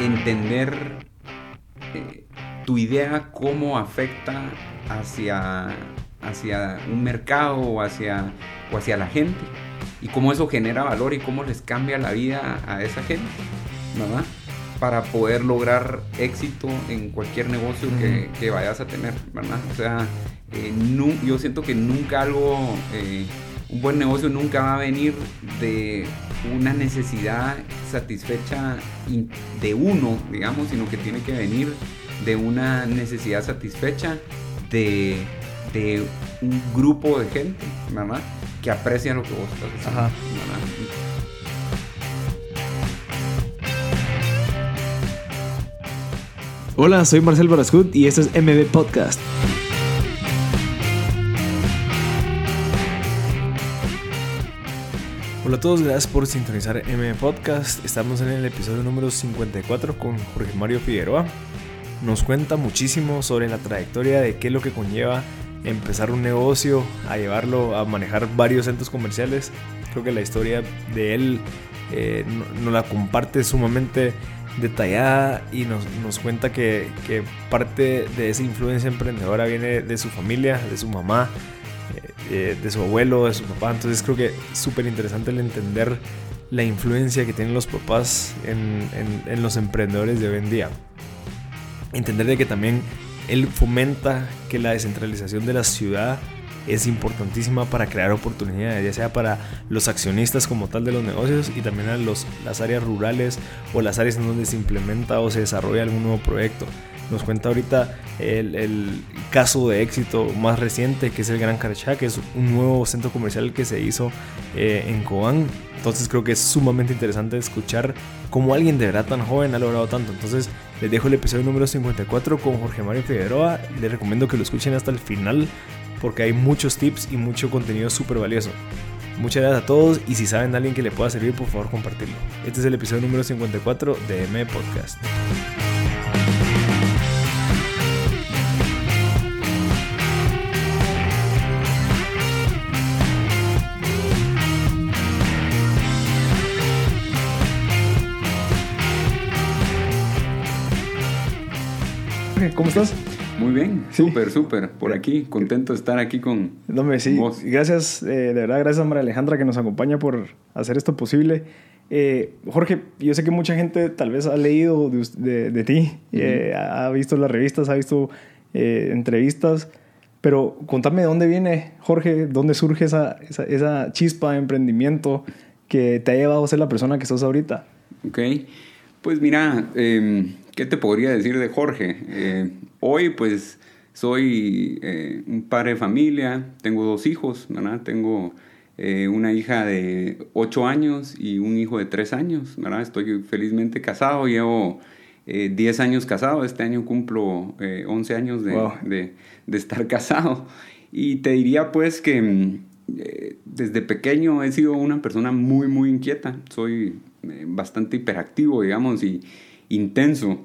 entender eh, tu idea cómo afecta hacia, hacia un mercado o hacia, o hacia la gente y cómo eso genera valor y cómo les cambia la vida a esa gente, ¿verdad? Para poder lograr éxito en cualquier negocio que, que, vayas a tener, ¿verdad? O sea, eh, yo siento que nunca algo, eh, un buen negocio nunca va a venir de una necesidad satisfecha de uno, digamos, sino que tiene que venir de una necesidad satisfecha de, de un grupo de gente, ¿verdad? que aprecian lo que vos estás diciendo. Ajá. Hola, soy Marcel Barascut y esto es MB Podcast. Hola a todos, gracias por sintonizar MB Podcast. Estamos en el episodio número 54 con Jorge Mario Figueroa. Nos cuenta muchísimo sobre la trayectoria de qué es lo que conlleva empezar un negocio, a llevarlo a manejar varios centros comerciales. Creo que la historia de él eh, nos la comparte sumamente detallada y nos, cuenta que, parte de esa influencia emprendedora viene de su familia, de su mamá, eh, de su abuelo, de su papá. Entonces creo que es súper interesante el entender la influencia que tienen los papás en, en los emprendedores de hoy en día. Entender de que también él fomenta que la descentralización de la ciudad es importantísima para crear oportunidades, ya sea para los accionistas como tal de los negocios y también a los, las áreas rurales o las áreas en donde se implementa o se desarrolla algún nuevo proyecto. Nos cuenta ahorita el, caso de éxito más reciente, que es el Gran Carchá, que es un nuevo centro comercial que se hizo eh, en Cobán. Entonces creo que es sumamente interesante escuchar cómo alguien de verdad tan joven ha logrado tanto. Entonces les dejo el episodio número 54 con Jorge Mario Figueroa. Les recomiendo que lo escuchen hasta el final porque hay muchos tips y mucho contenido súper valioso. Muchas gracias a todos y si saben de alguien que le pueda servir, por favor compartirlo. Este es el episodio número 54 de M Podcast. ¿Cómo estás? Muy bien, súper, súper. Por aquí, contento de estar aquí con no, sí. Gracias, eh, de verdad, gracias a María Alejandra que nos acompaña por hacer esto posible. Eh, Jorge, yo sé que mucha gente tal vez ha leído de, ti, eh, ha visto las revistas, ha visto entrevistas, pero contame de dónde viene, Jorge, dónde surge esa, esa, esa, chispa de emprendimiento que te ha llevado a ser la persona que sos ahorita. Ok, pues mira, em, ¿qué te podría decir de Jorge? Eh, hoy pues soy eh, un padre de familia, tengo dos hijos, ¿verdad? Tengo eh, una hija de 8 años y un hijo de 3 años, ¿verdad? Estoy felizmente casado, llevo 10 años casado, este año cumplo 11 años de, de, estar casado. Y te diría pues que desde pequeño he sido una persona muy, muy inquieta, soy bastante hiperactivo, digamos, y intenso.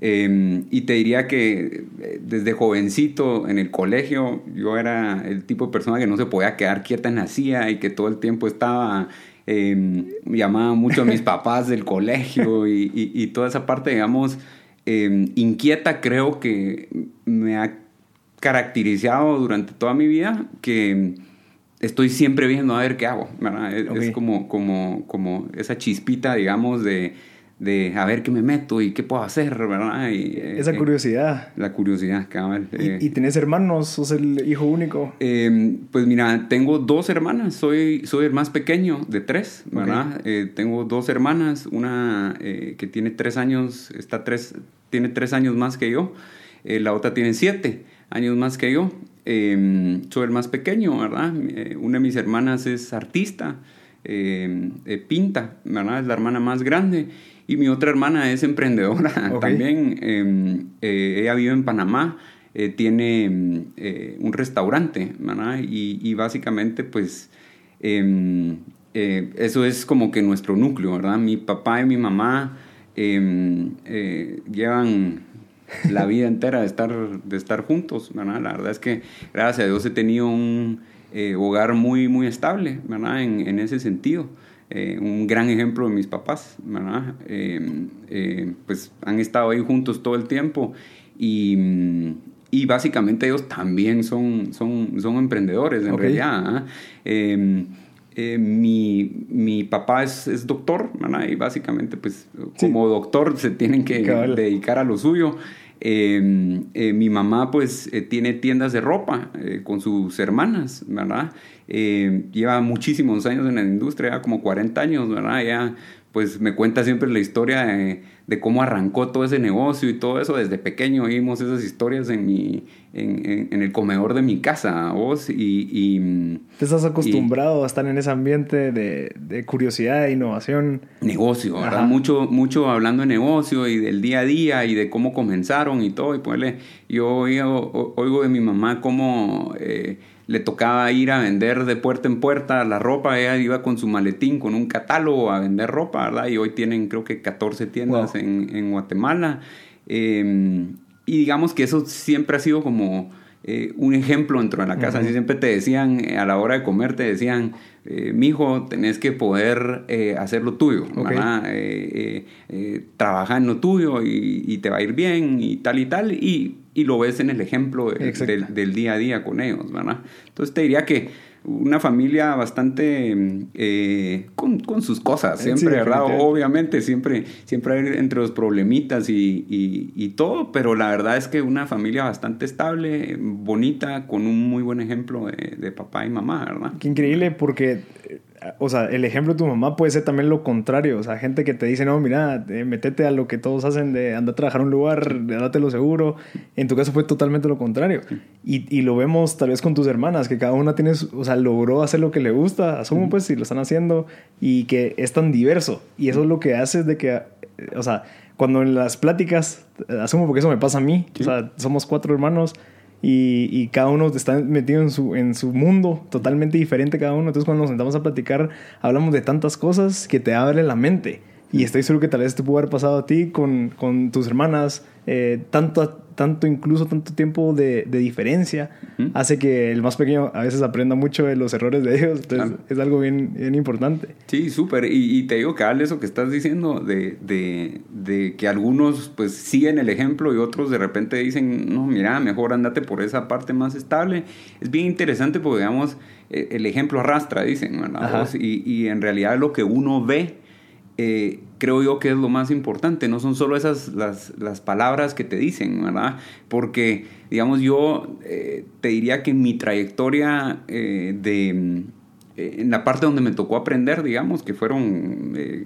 Em, y te diría que eh, desde jovencito en el colegio yo era el tipo de persona que no se podía quedar quieta en la silla y que todo el tiempo estaba, eh, llamaba mucho a mis papás del colegio y, y, toda esa parte, digamos, em, inquieta creo que me ha caracterizado durante toda mi vida que estoy siempre viendo a ver qué hago, Es, como, como, como esa chispita, digamos, de de a ver qué me meto y qué puedo hacer, ¿verdad? Eh, Esa curiosidad. La curiosidad, cabrón. ¿Y, eh. ¿Y, tenés hermanos? ¿Sos el hijo único? Em, pues mira, tengo dos hermanas, soy, soy el más pequeño de tres, ¿verdad? Eh, tengo dos hermanas, una que tiene tres años, está tres, tiene tres años más que yo, la otra tiene siete años más que yo. Em, soy el más pequeño, ¿verdad? una de mis hermanas es artista, em, pinta, ¿verdad? Es la hermana más grande. Y mi otra hermana es emprendedora también. Em, eh, ella vive en Panamá, eh, tiene eh, un restaurante, ¿verdad? Y, básicamente, pues, eso es como que nuestro núcleo, ¿verdad? Mi papá y mi mamá llevan la vida entera de estar, de estar juntos, ¿verdad? La verdad es que, gracias a Dios, he tenido un hogar muy, muy estable, ¿verdad? En, en ese sentido. eh, un gran ejemplo de mis papás, ¿verdad? pues han estado ahí juntos todo el tiempo y, y básicamente ellos también son, son, son emprendedores en realidad. Em, mi, mi, papá es, es, doctor, ¿verdad? Y básicamente, pues, como doctor se tienen que dedicar a lo suyo. Em, eh, mi mamá pues eh, tiene tiendas de ropa eh, con sus hermanas, ¿verdad? Em, lleva muchísimos años en la industria, como 40 años, ¿verdad? Ella pues me cuenta siempre la historia de, cómo arrancó todo ese negocio y todo eso. Desde pequeño oímos esas historias en, mi, en, en, el comedor de mi casa, vos, y... y Te estás acostumbrado a estar en ese ambiente de, de curiosidad e innovación. Negocio, ¿verdad? Mucho, mucho hablando de negocio y del día a día y de cómo comenzaron y todo. Y pues yo oigo, oigo de mi mamá cómo... Eh, le tocaba ir a vender de puerta en puerta la ropa, ella iba con su maletín, con un catálogo a vender ropa, ¿verdad? Y hoy tienen creo que 14 tiendas en, en, Guatemala. Em, y digamos que eso siempre ha sido como eh, un ejemplo dentro de la casa. Así siempre te decían, eh, a la hora de comer, te decían, eh, mijo, tenés que poder eh, hacer lo tuyo, trabaja en lo tuyo y, te va a ir bien y tal y tal. Y, y lo ves en el ejemplo del, del, día a día con ellos, ¿verdad? Entonces te diría que una familia bastante eh, con, con, sus cosas, siempre, ¿verdad? Obviamente, siempre, siempre hay entre los problemitas y, y, todo, pero la verdad es que una familia bastante estable, bonita, con un muy buen ejemplo de, de papá y mamá, ¿verdad? Qué increíble, porque o sea, el ejemplo de tu mamá puede ser también lo contrario. O sea, gente que te dice, no, mira, eh, metete a lo que todos hacen de anda a trabajar a un lugar, date lo seguro. En tu caso fue totalmente lo contrario. Y, y, lo vemos tal vez con tus hermanas, que cada una tiene, o sea, logró hacer lo que le gusta, asumo pues, si lo están haciendo, y que es tan diverso. Y eso es lo que hace de que, o sea, cuando en las pláticas, asumo porque eso me pasa a mí, o sea, somos cuatro hermanos y, y, cada uno está metido en su, en su mundo totalmente diferente cada uno. Entonces cuando nos sentamos a platicar hablamos de tantas cosas que te abre la mente. Y estoy seguro que tal vez te pudo haber pasado a ti con, con tus hermanas, eh, tanto, tanto incluso tanto tiempo de, de diferencia, hace que el más pequeño a veces aprenda mucho de los errores de ellos. Entonces es algo bien, bien importante. Sí, súper. Y, y, te digo que al eso que estás diciendo, de, de, de, que algunos pues siguen el ejemplo y otros de repente dicen, no, mira, mejor andate por esa parte más estable. Es bien interesante porque, digamos, e, el ejemplo arrastra, dicen, ¿verdad? Y, y en realidad lo que uno ve eh, creo yo que es lo más importante, no son solo esas las, las palabras que te dicen, ¿verdad? Porque, digamos, yo eh, te diría que mi trayectoria eh, de en la parte donde me tocó aprender, digamos, que fueron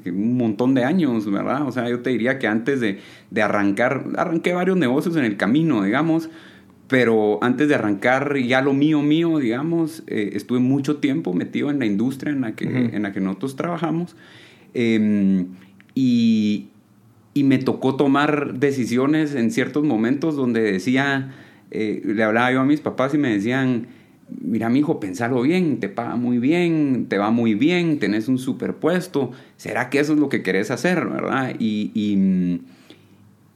un montón de años, ¿verdad? O sea, yo te diría que antes de, de, arrancar, arranqué varios negocios en el camino, digamos, pero antes de arrancar ya lo mío, mío, digamos, estuve mucho tiempo metido en la industria en la que, en la que nosotros trabajamos. Em, y, y, me tocó tomar decisiones en ciertos momentos donde decía, eh, le hablaba yo a mis papás y me decían, mira mi hijo, pensalo bien, te paga muy bien, te va muy bien, tenés un superpuesto, ¿será que eso es lo que querés hacer, verdad? Y, y mm,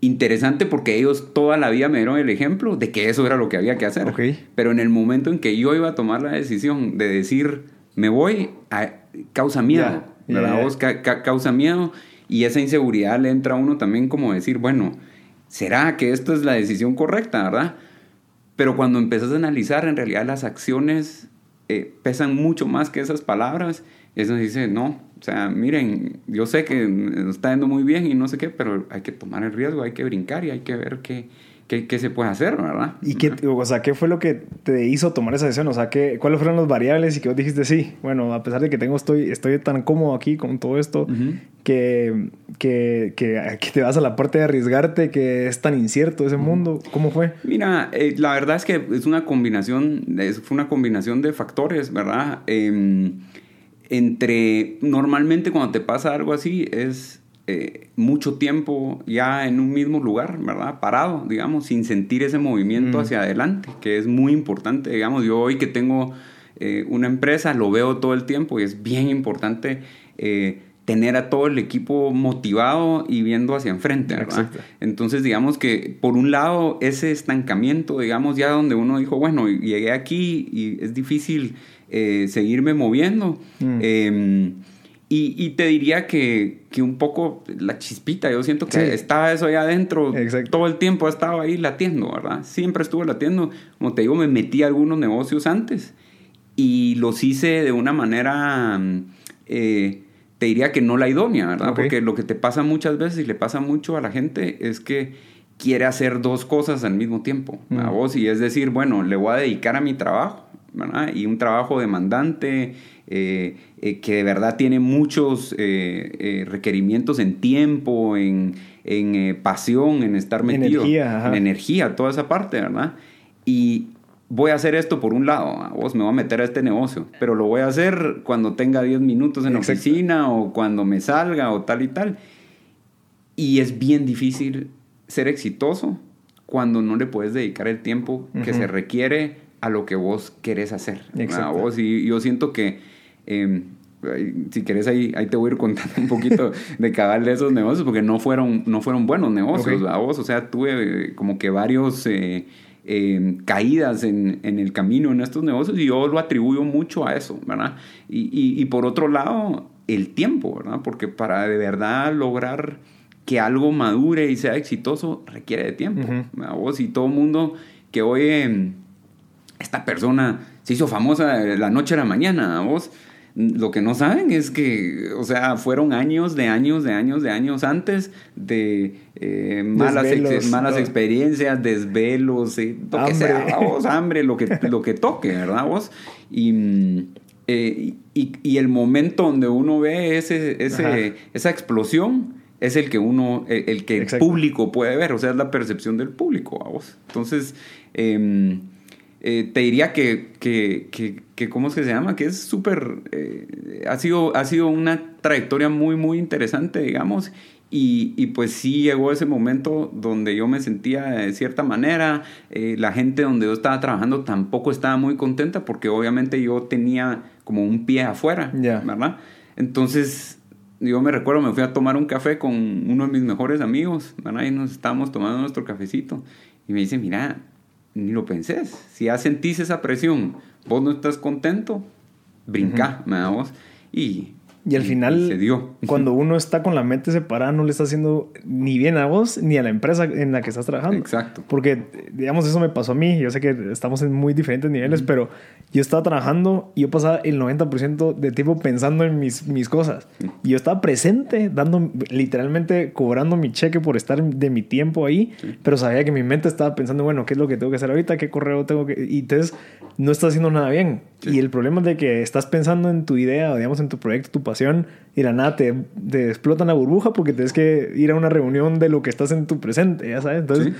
interesante porque ellos toda la vida me dieron el ejemplo de que eso era lo que había que hacer. Pero en el momento en que yo iba a tomar la decisión de decir, me voy, a, causa miedo. La voz causa miedo y esa inseguridad le entra a uno también como decir, bueno, ¿será que esto es la decisión correcta, verdad? Pero cuando empiezas a analizar, en realidad las acciones eh, pesan mucho más que esas palabras. Eso dice, no, o sea, miren, yo sé que está yendo muy bien y no sé qué, pero hay que tomar el riesgo, hay que brincar y hay que ver qué, qué, se puede hacer, ¿verdad? ¿Y qué, o sea, qué fue lo que te hizo tomar esa decisión? O sea, ¿qué, ¿cuáles fueron las variables y que vos dijiste, sí, bueno, a pesar de que tengo, estoy, estoy tan cómodo aquí con todo esto, que, que, que, te vas a la parte de arriesgarte, que es tan incierto ese mundo? ¿Cómo fue? Mira, eh, la verdad es que es una combinación, es, fue una combinación de factores, ¿verdad? Em, entre, normalmente cuando te pasa algo así, es eh, mucho tiempo ya en un mismo lugar, ¿verdad? Parado, digamos, sin sentir ese movimiento mm. hacia adelante, que es muy importante, digamos, yo hoy que tengo eh, una empresa lo veo todo el tiempo y es bien importante eh, tener a todo el equipo motivado y viendo hacia enfrente, ¿verdad? Entonces, digamos que por un lado ese estancamiento, digamos, ya donde uno dijo, bueno, llegué aquí y es difícil seguirme moviendo. Mm. Em, Y, te diría que, que, un poco la chispita, yo siento que estaba eso allá adentro, todo el tiempo ha estado ahí latiendo, ¿verdad? Siempre estuve latiendo. Como te digo, me metí a algunos negocios antes y los hice de una manera, eh, te diría que no la idónea, ¿verdad? Porque lo que te pasa muchas veces y le pasa mucho a la gente es que quiere hacer dos cosas al mismo tiempo, a vos, y es decir, bueno, le voy a dedicar a mi trabajo, ¿verdad? Y un trabajo demandante eh, eh, que de verdad tiene muchos eh, requerimientos en tiempo, en, pasión, en estar metido. Energía, en energía, toda esa parte, ¿verdad? Y voy a hacer esto por un lado, vos me voy a meter a este negocio, pero lo voy a hacer cuando tenga 10 minutos en la oficina o cuando me salga o tal y tal. Y es bien difícil ser exitoso cuando no le puedes dedicar el tiempo que se requiere a lo que vos querés hacer. A vos, y yo siento que Em, si querés ahí, ahí te voy a ir contando un poquito de cabal de esos negocios, porque no fueron, no fueron buenos negocios, vos? O sea, tuve como que varios eh, em, caídas en, en, el camino en estos negocios y yo lo atribuyo mucho a eso, ¿verdad? Y, y, por otro lado, el tiempo, ¿verdad? Porque para de verdad lograr que algo madure y sea exitoso requiere de tiempo, vos? Y todo el mundo que hoy em, esta persona se hizo famosa de la noche a la mañana, vos lo que no saben es que, o sea, fueron años de años de años de años antes de eh, malas, malas experiencias, desvelos, eh, lo hambre. que sea, vos, hambre, lo que, lo que toque, ¿verdad? Vos? Y, eh, y, y, el momento donde uno ve ese, ese, esa explosión es el que uno, el, que el público puede ver, o sea, es la percepción del público, a vos. Entonces, eh, eh, te diría que, que, que, ¿cómo es que se llama? Que es súper, eh, ha, sido, ha sido una trayectoria muy, muy interesante, digamos, y, y, pues sí llegó ese momento donde yo me sentía de cierta manera, eh, la gente donde yo estaba trabajando tampoco estaba muy contenta porque obviamente yo tenía como un pie afuera, ¿verdad? Entonces yo me recuerdo, me fui a tomar un café con uno de mis mejores amigos, ¿verdad? Y nos estábamos tomando nuestro cafecito y me dice, mira, ni lo pensés. Si ya sentís esa presión, vos no estás contento, brinca, me da vos. Y y al final, se dio. cuando uno está con la mente separada, no le está haciendo ni bien a vos ni a la empresa en la que estás trabajando. Exacto. Porque, digamos, eso me pasó a mí. Yo sé que estamos en muy diferentes niveles, pero yo estaba trabajando y yo pasaba el 90% de tiempo pensando en mis, mis cosas. Y yo estaba presente, dando, literalmente cobrando mi cheque por estar de mi tiempo ahí, pero sabía que mi mente estaba pensando, bueno, ¿qué es lo que tengo que hacer ahorita? ¿Qué correo tengo que...? Y entonces no estás haciendo nada bien. Y el problema es de que estás pensando en tu idea, o digamos, en tu proyecto, tu pasión, y la nada te, te explotan la burbuja porque tienes que ir a una reunión de lo que estás en tu presente, ya sabes. Entonces,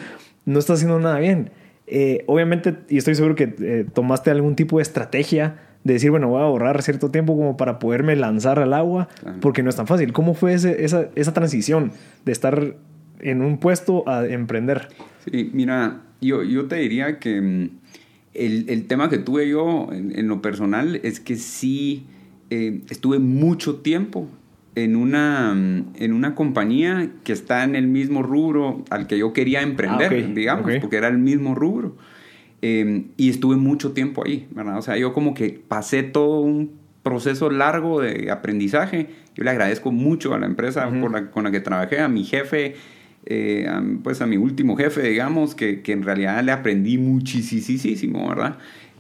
no estás haciendo nada bien. Eh, obviamente, y estoy seguro que eh, tomaste algún tipo de estrategia de decir, bueno, voy a ahorrar cierto tiempo como para poderme lanzar al agua, porque no es tan fácil. ¿Cómo fue ese, esa, esa transición de estar en un puesto a emprender? Sí, mira, yo, yo te diría que mm, el, el tema que tuve yo en, lo personal es que sí eh, estuve mucho tiempo en una, en una compañía que está en el mismo rubro al que yo quería emprender, ah, digamos, porque era el mismo rubro. Em, y estuve mucho tiempo ahí, ¿verdad? O sea, yo como que pasé todo un proceso largo de aprendizaje. Yo le agradezco mucho a la empresa con la que trabajé, a mi jefe, eh, pues a mi último jefe, digamos, que, que, en realidad le aprendí muchísimo, ¿verdad?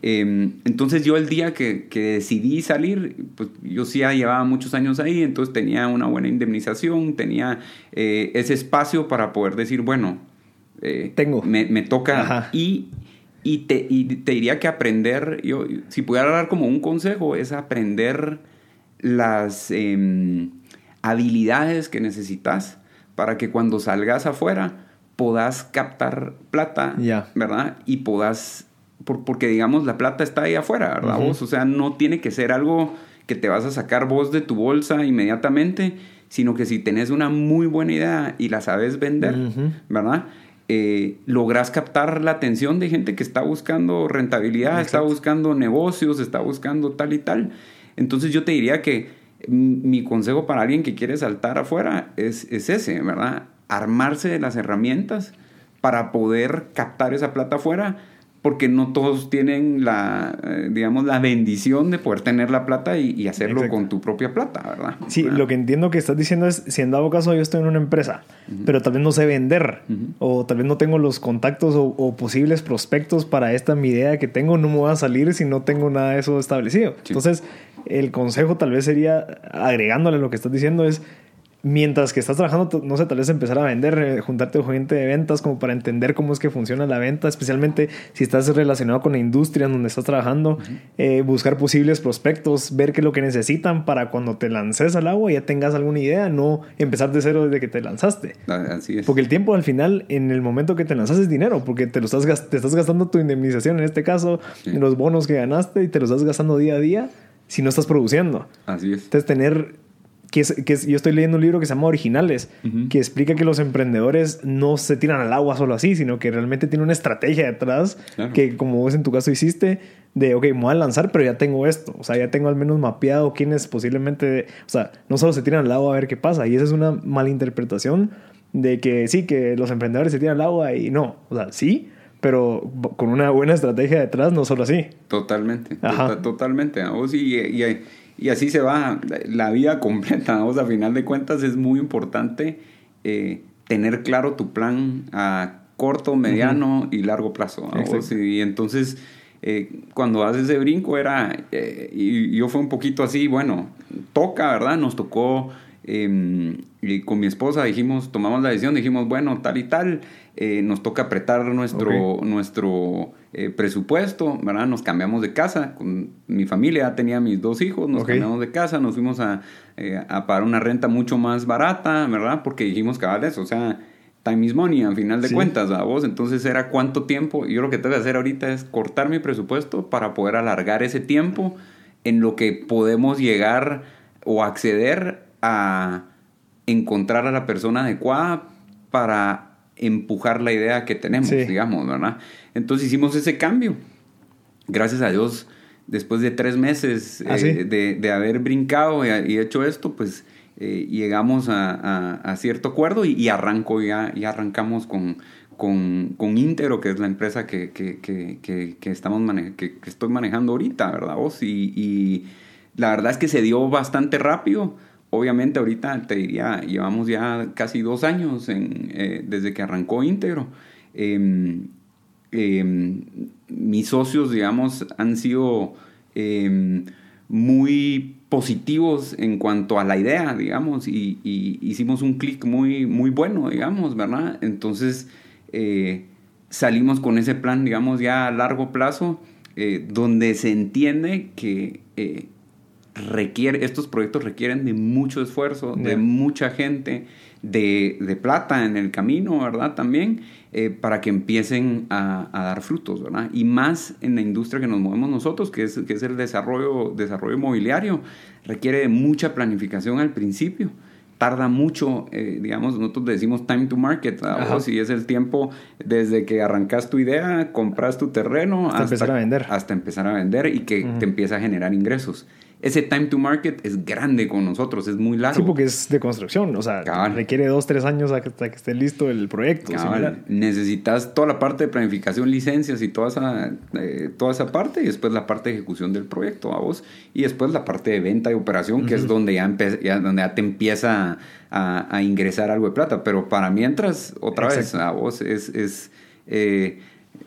Em, entonces yo el día que, que, decidí salir, pues yo sí ya llevaba muchos años ahí, entonces tenía una buena indemnización, tenía eh, ese espacio para poder decir, bueno, eh, Tengo. Me, me toca y, y, te, y te diría que aprender, yo, si pudiera dar como un consejo, es aprender las em, habilidades que necesitas para que cuando salgas afuera puedas captar plata, ¿verdad? Y puedas, porque digamos, la plata está ahí afuera, ¿verdad? vos? O sea, no tiene que ser algo que te vas a sacar vos de tu bolsa inmediatamente, sino que si tenés una muy buena idea y la sabes vender, ¿verdad? Eh, logras captar la atención de gente que está buscando rentabilidad, está buscando negocios, está buscando tal y tal. Entonces yo te diría que mi consejo para alguien que quiere saltar afuera es, es ese, ¿verdad? Armarse de las herramientas para poder captar esa plata afuera porque no todos tienen la, eh, digamos, la bendición de poder tener la plata y, hacerlo con tu propia plata, ¿verdad? Sí, lo que entiendo que estás diciendo es, si en dado caso yo estoy en una empresa, pero tal vez no sé vender, o tal vez no tengo los contactos o, posibles prospectos para esta mi idea que tengo, no me va a salir si no tengo nada de eso establecido. Entonces, el consejo tal vez sería, agregándole lo que estás diciendo, es mientras que estás trabajando, no sé, tal vez empezar a vender, eh, juntarte con gente de ventas como para entender cómo es que funciona la venta, especialmente si estás relacionado con la industria en donde estás trabajando, eh, buscar posibles prospectos, ver qué es lo que necesitan para cuando te lances al agua ya tengas alguna idea, no empezar de cero desde que te lanzaste. Ah, así es. Porque el tiempo al final, en el momento que te lanzas es dinero, porque te, lo estás, te estás gastando tu indemnización en este caso, los bonos que ganaste y te los estás gastando día a día si no estás produciendo. Así es. Entonces tener que, que yo estoy leyendo un libro que se llama Originales, que explica que los emprendedores no se tiran al agua solo así, sino que realmente tiene una estrategia detrás, que como vos en tu caso hiciste, de, ok, me voy a lanzar, pero ya tengo esto, o sea, ya tengo al menos mapeado quiénes posiblemente, o sea, no solo se tiran al agua a ver qué pasa, y esa es una malinterpretación de que sí, que los emprendedores se tiran al agua y no, o sea, sí, pero con una buena estrategia detrás, no solo así. Totalmente, totalmente. Vos y, y, y así se va la vida completa. O sea, a final de cuentas es muy importante eh, tener claro tu plan a corto, mediano y largo plazo. Y entonces, eh, cuando haces ese brinco era, eh, y yo fue un poquito así, bueno, toca, ¿verdad? Nos tocó, em, y con mi esposa dijimos, tomamos la decisión, dijimos, bueno, tal y tal, nos toca apretar nuestro, nuestro eh, presupuesto, ¿verdad? Nos cambiamos de casa, con mi familia tenía mis dos hijos, nos cambiamos de casa, nos fuimos a, eh, a pagar una renta mucho más barata, ¿verdad? Porque dijimos que vale eso, o sea, time is money, al final de cuentas, a vos, entonces era cuánto tiempo, yo lo que tengo que hacer ahorita es cortar mi presupuesto para poder alargar ese tiempo en lo que podemos llegar o acceder a encontrar a la persona adecuada para empujar la idea que tenemos, digamos, ¿verdad? Entonces hicimos ese cambio. Gracias a Dios, después de tres meses ¿Ah, eh, de, haber brincado y, hecho esto, pues eh, llegamos a, cierto acuerdo y, arranco ya, ya arrancamos con, con, con Intero, que es la empresa que, que, estamos que, estoy manejando ahorita, ¿verdad? Vos? Y, y la verdad es que se dio bastante rápido obviamente ahorita te diría, llevamos ya casi dos años eh, desde que arrancó íntegro. Em, em, mis socios, digamos, han sido em, muy positivos en cuanto a la idea, digamos, y, hicimos un clic muy, muy bueno, digamos, ¿verdad? Entonces eh, salimos con ese plan, digamos, ya a largo plazo, eh, donde se entiende que requiere, estos proyectos requieren de mucho esfuerzo, de mucha gente, de, de, plata en el camino, ¿verdad? También, eh, para que empiecen a, a, dar frutos, ¿verdad? Y más en la industria que nos movemos nosotros, que es, que es el desarrollo, desarrollo inmobiliario, requiere de mucha planificación al principio. Tarda mucho, eh, digamos, nosotros decimos time to market, si es el tiempo desde que arrancas tu idea, compras tu terreno, hasta, empezar a vender. Hasta empezar a vender y que te empieza a generar ingresos ese time to market es grande con nosotros, es muy largo. Sí, porque es de construcción, o sea, requiere dos, tres años hasta que esté listo el proyecto. Necesitas toda la parte de planificación, licencias y toda esa, eh, toda esa parte, y después la parte de ejecución del proyecto a vos, y después la parte de venta y operación, que es donde ya, donde ya te empieza a, ingresar algo de plata. Pero para mientras, otra vez, a vos es... es eh,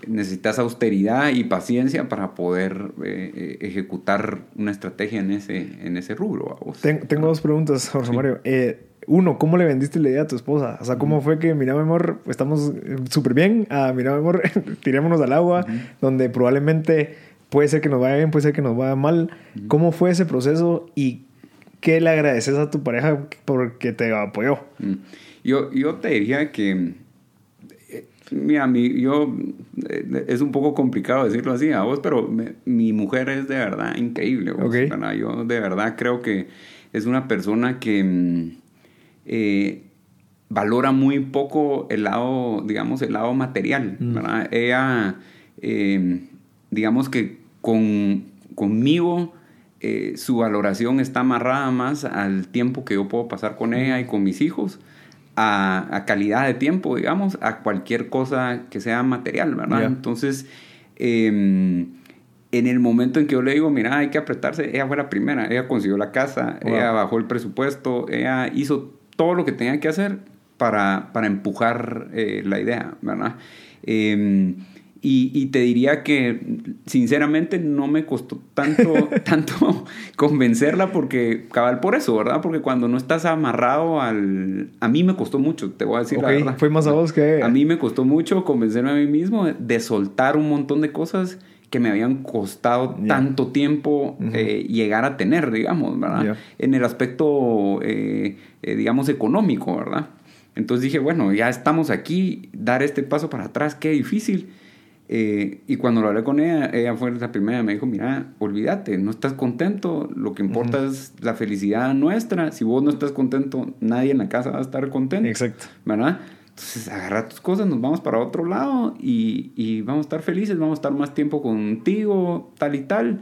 necesitas austeridad y paciencia para poder eh, eh, ejecutar una estrategia en ese, en ese rubro. tengo dos preguntas, Jorge Mario. Eh, uno, ¿cómo le vendiste la idea a tu esposa? O sea, ¿cómo fue que, mira, mi amor, estamos súper bien? Ah, mira, mi amor, tirémonos al agua, donde probablemente puede ser que nos vaya bien, puede ser que nos vaya mal. ¿Cómo fue ese proceso y qué le agradeces a tu pareja porque te apoyó? Yo, yo te diría que Mira, mi, yo, eh, es un poco complicado decirlo así a vos, pero mi mujer es de verdad increíble. Yo de verdad creo que es una persona que mm, eh, valora muy poco el lado, digamos, el lado material. Mm. Ella, em, digamos que con, conmigo, eh, su valoración está amarrada más al tiempo que yo puedo pasar con ella y con mis hijos a, calidad de tiempo, digamos, a cualquier cosa que sea material, ¿verdad? Entonces, em, en el momento en que yo le digo, mira, hay que apretarse, ella fue la primera, ella consiguió la casa, ella bajó el presupuesto, ella hizo todo lo que tenía que hacer para, para empujar eh, la idea, ¿verdad? Em, y, te diría que sinceramente no me costó tanto, tanto convencerla porque cabal por eso, ¿verdad? Porque cuando no estás amarrado al... A mí me costó mucho, te voy a decir la verdad. Fue más a vos que... A mí me costó mucho convencerme a mí mismo de soltar un montón de cosas que me habían costado tanto tiempo eh, llegar a tener, digamos, ¿verdad? En el aspecto, eh, eh, digamos, económico, ¿verdad? Entonces dije, bueno, ya estamos aquí, dar este paso para atrás, qué difícil. Eh, y cuando lo hablé con ella, ella fue la primera, me dijo, mira, olvídate, no estás contento, lo que importa es la felicidad nuestra, si vos no estás contento, nadie en la casa va a estar contento. Exacto. ¿Verdad? Entonces agarra tus cosas, nos vamos para otro lado y, y vamos a estar felices, vamos a estar más tiempo contigo, tal y tal.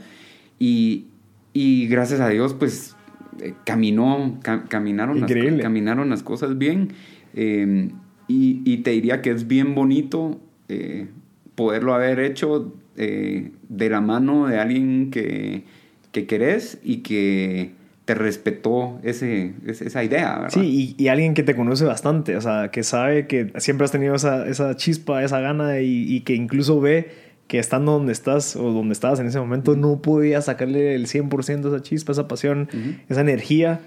Y, y gracias a Dios, pues eh, caminó, caminaron, las, caminaron las cosas bien. Eh, y, y, te diría que es bien bonito poderlo haber hecho eh, de la mano de alguien que, que querés y que te respetó ese, esa idea, ¿verdad? Sí, y, alguien que te conoce bastante, o sea, que sabe que siempre has tenido esa, esa chispa, esa gana y, que incluso ve que estando donde estás o donde estabas en ese momento no podías sacarle el 100% de esa chispa, esa pasión, esa energía